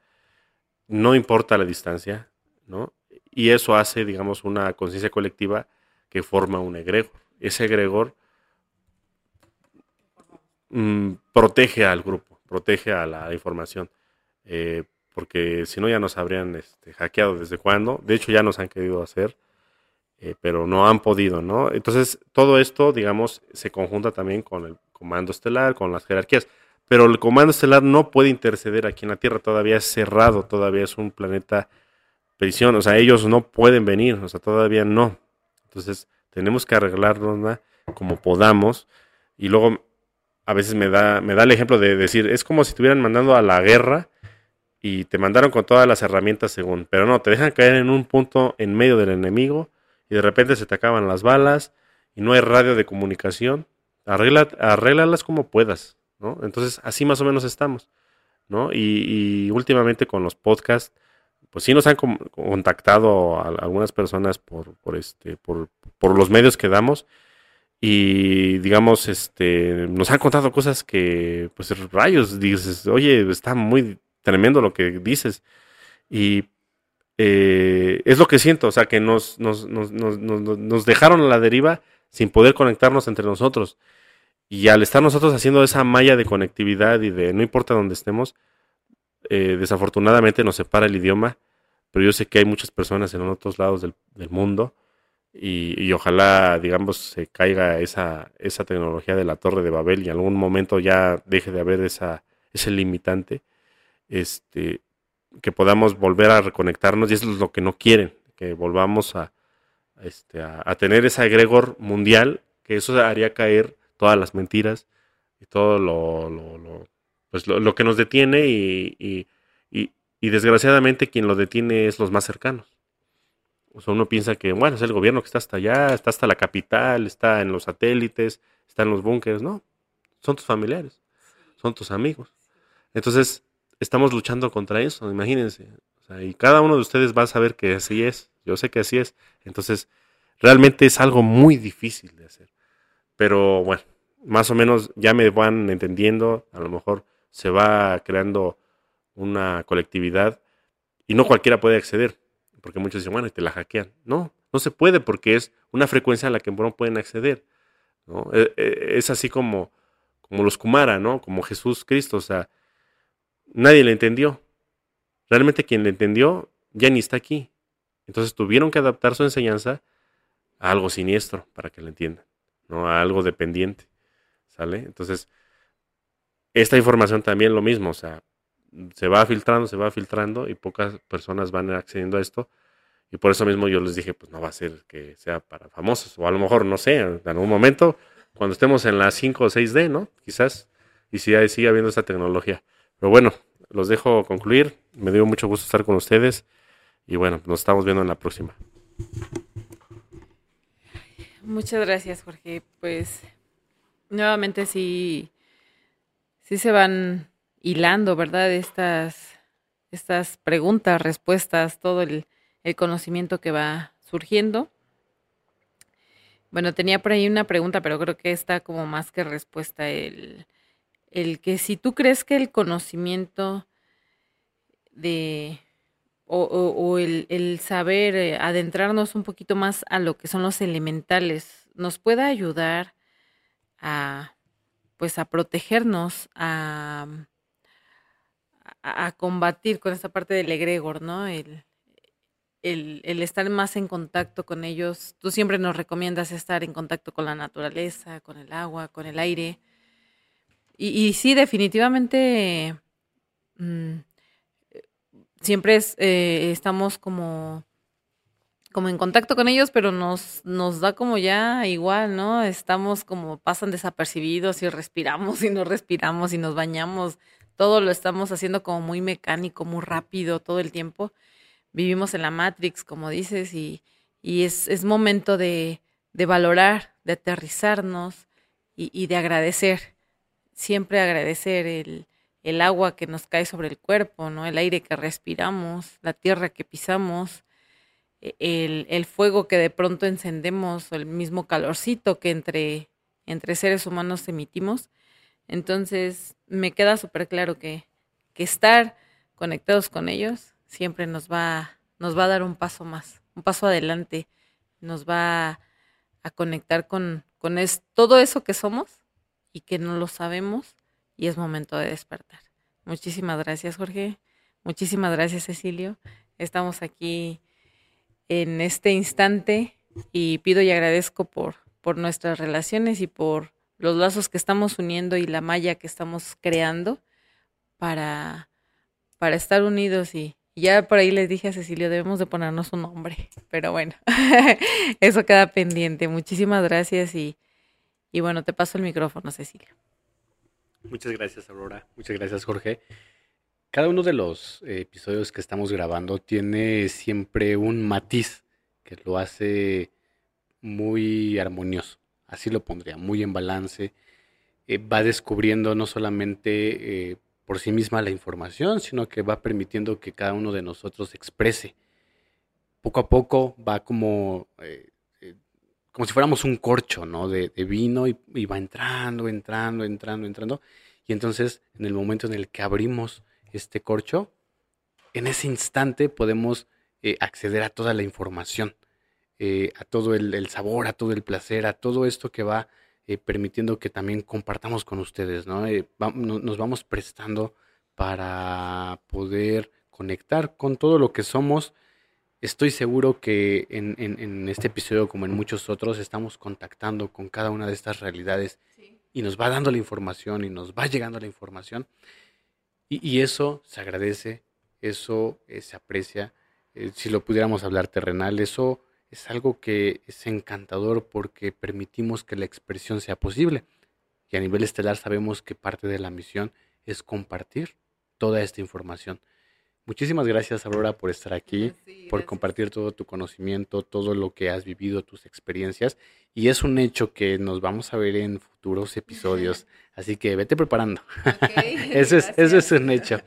S4: no importa la distancia, ¿no? Y eso hace, digamos, una conciencia colectiva que forma un egregor. Ese egregor mmm, protege al grupo, protege a la información. Eh, porque si no ya nos habrían este, hackeado desde cuándo. De hecho ya nos han querido hacer, eh, pero no han podido, ¿no? Entonces todo esto, digamos, se conjunta también con el comando estelar, con las jerarquías. Pero el comando estelar no puede interceder aquí en la Tierra, todavía es cerrado, todavía es un planeta prisión, o sea, ellos no pueden venir, o sea, todavía no. Entonces tenemos que arreglarnos como podamos y luego a veces me da, me da el ejemplo de decir, es como si estuvieran mandando a la guerra y te mandaron con todas las herramientas según, pero no, te dejan caer en un punto en medio del enemigo y de repente se te acaban las balas y no hay radio de comunicación. Arregla, arréglalas como puedas, ¿no? Entonces, así más o menos estamos, ¿no? Y, últimamente con los podcasts, pues sí nos han contactado algunas personas por, por, este, por, por los medios que damos y digamos, este, nos han contado cosas que, pues rayos, dices, oye, está muy tremendo lo que dices. Y eh, es lo que siento, o sea, que nos, nos, nos, nos, dejaron a la deriva sin poder conectarnos entre nosotros. Y al estar nosotros haciendo esa malla de conectividad y de no importa dónde estemos, eh, desafortunadamente nos separa el idioma, pero yo sé que hay muchas personas en otros lados del, mundo y, y, ojalá, digamos, se caiga esa, esa tecnología de la torre de Babel y en algún momento ya deje de haber esa, ese limitante este, que podamos volver a reconectarnos y eso es lo que no quieren, que volvamos a, este, a, tener esa egregor mundial, que eso haría caer todas las mentiras y todo lo, lo, pues lo, que nos detiene y, y, y, desgraciadamente quien lo detiene es los más cercanos. O sea, uno piensa que, bueno, es el gobierno que está hasta allá, está hasta la capital, está en los satélites, está en los búnkeres. No, son tus familiares, son tus amigos. Entonces, estamos luchando contra eso, imagínense. y cada uno de ustedes va a saber que así es. Yo sé que así es. Entonces, realmente es algo muy difícil de hacer. Pero bueno, más o menos ya me van entendiendo. A lo mejor se va creando una colectividad y no cualquiera puede acceder. Porque muchos dicen, bueno, te la hackean. No, no se puede porque es una frecuencia a la que no pueden acceder. ¿no? E, e, es así como, como los Kumara, ¿no? Como Jesús Cristo. O sea, nadie le entendió. Realmente quien le entendió ya ni está aquí. Entonces tuvieron que adaptar su enseñanza a algo siniestro para que le entiendan, no a algo dependiente. ¿Sale? Entonces, esta información también lo mismo, o sea, se va filtrando, se va filtrando y pocas personas van accediendo a esto. Y por eso mismo yo les dije, pues no va a ser que sea para famosos, o a lo mejor, no sé, en algún momento, cuando estemos en la 5 o 6D, ¿no? Quizás, y si sigue habiendo esta tecnología. Pero bueno, los dejo concluir. Me dio mucho gusto estar con ustedes. Y bueno, nos estamos viendo en la próxima.
S2: Muchas gracias, Jorge. Pues nuevamente sí, sí se van hilando, ¿verdad? Estas, estas preguntas, respuestas, todo el, el conocimiento que va surgiendo. Bueno, tenía por ahí una pregunta, pero creo que está como más que respuesta el, el que si tú crees que el conocimiento de o, el, saber eh, adentrarnos un poquito más a lo que son los elementales nos pueda ayudar a pues a protegernos, a, a, combatir con esta parte del egregor, ¿no? El, el, estar más en contacto con ellos. Tú siempre nos recomiendas estar en contacto con la naturaleza, con el agua, con el aire. Y, sí, definitivamente mm, siempre eh, estamos como, como en contacto con ellos, pero nos, nos da como ya igual, ¿no? Estamos como pasan desapercibidos y respiramos y no respiramos y nos bañamos. Todo lo estamos haciendo como muy mecánico, muy rápido todo el tiempo vivimos en la Matrix, como dices, y, y es, es, momento de, de, valorar, de aterrizarnos y, y, de agradecer, siempre agradecer el, el agua que nos cae sobre el cuerpo, ¿no? El aire que respiramos, la tierra que pisamos, e, el, el fuego que de pronto encendemos, el mismo calorcito que entre, entre seres humanos emitimos. Entonces, me queda súper claro que, que estar conectados con ellos siempre nos va, nos va a dar un paso más, un paso adelante, nos va a conectar con, con es, todo eso que somos y que no lo sabemos y es momento de despertar. Muchísimas gracias, Jorge. Muchísimas gracias, Cecilio. Estamos aquí en este instante y pido y agradezco por, por nuestras relaciones y por los lazos que estamos uniendo y la malla que estamos creando para, para estar unidos y, ya por ahí les dije a Cecilio, debemos de ponernos un nombre, pero bueno, eso queda pendiente. Muchísimas gracias y, y bueno, te paso el micrófono, Cecilio.
S3: Muchas gracias, Aurora. Muchas gracias, Jorge. Cada uno de los episodios que estamos grabando tiene siempre un matiz que lo hace muy armonioso. Así lo pondría, muy en balance. Eh, va descubriendo no solamente eh, por sí misma la información, sino que va permitiendo que cada uno de nosotros exprese. Poco a poco va como, eh, eh, como si fuéramos un corcho ¿no? de, vino y, va entrando, entrando, entrando, entrando. Y entonces en el momento en el que abrimos este corcho, en ese instante podemos eh, acceder a toda la información, a todo el, sabor, a todo el placer, a todo esto que va eh, permitiendo que también compartamos con ustedes, ¿no? Eh, nos vamos prestando para poder conectar con todo lo que somos. Estoy seguro que en, este episodio, como en muchos otros, estamos contactando con cada una de estas realidades y nos va dando la información y nos va llegando la información. Y, eso se agradece, eso eh, se aprecia. si lo pudiéramos hablar terrenal, eso es algo que es encantador porque permitimos que la expresión sea posible. Y a nivel estelar sabemos que parte de la misión es compartir toda esta información. Muchísimas gracias, Aurora, por estar aquí, por compartir todo tu conocimiento, todo lo que has vivido, tus experiencias. Y es un hecho que nos vamos a ver en futuros episodios. Así que vete preparando. eso, es, eso es un hecho.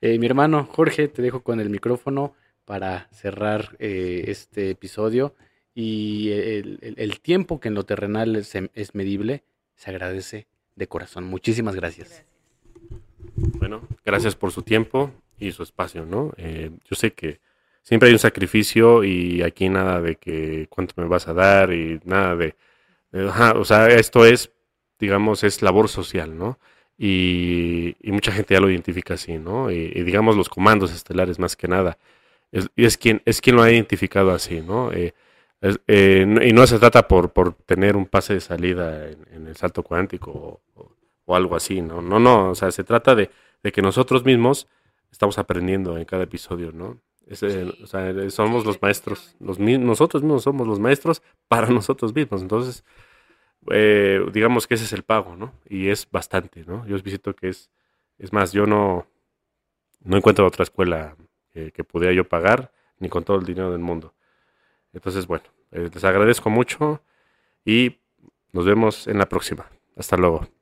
S3: Eh, mi hermano Jorge, te dejo con el micrófono para cerrar eh, este episodio. Y el, tiempo que en lo terrenal es, es, medible, se agradece de corazón. Muchísimas gracias.
S4: Bueno, gracias por su tiempo y su espacio, ¿no? Eh, yo sé que siempre hay un sacrificio y aquí nada de que cuánto me vas a dar y nada de... o sea, esto es, digamos, es labor social, ¿no? Y, mucha gente ya lo identifica así, ¿no? y digamos los comandos estelares más que nada es, es, quien, es quien lo ha identificado así, ¿no? Eh, eh, y no se trata por, por tener un pase de salida en, el salto cuántico o, algo así, ¿no? No, no, o sea, se trata de, que nosotros mismos estamos aprendiendo en cada episodio, ¿no? Eh, o sea, somos los maestros, los, nosotros mismos somos los maestros para nosotros mismos, entonces, digamos que ese es el pago, ¿no? Y es bastante, ¿no? Yo os visito que es, es más, yo no, no encuentro otra escuela que, pudiera yo pagar, ni con todo el dinero del mundo. Entonces, bueno, eh, les agradezco mucho y nos vemos en la próxima. Hasta luego.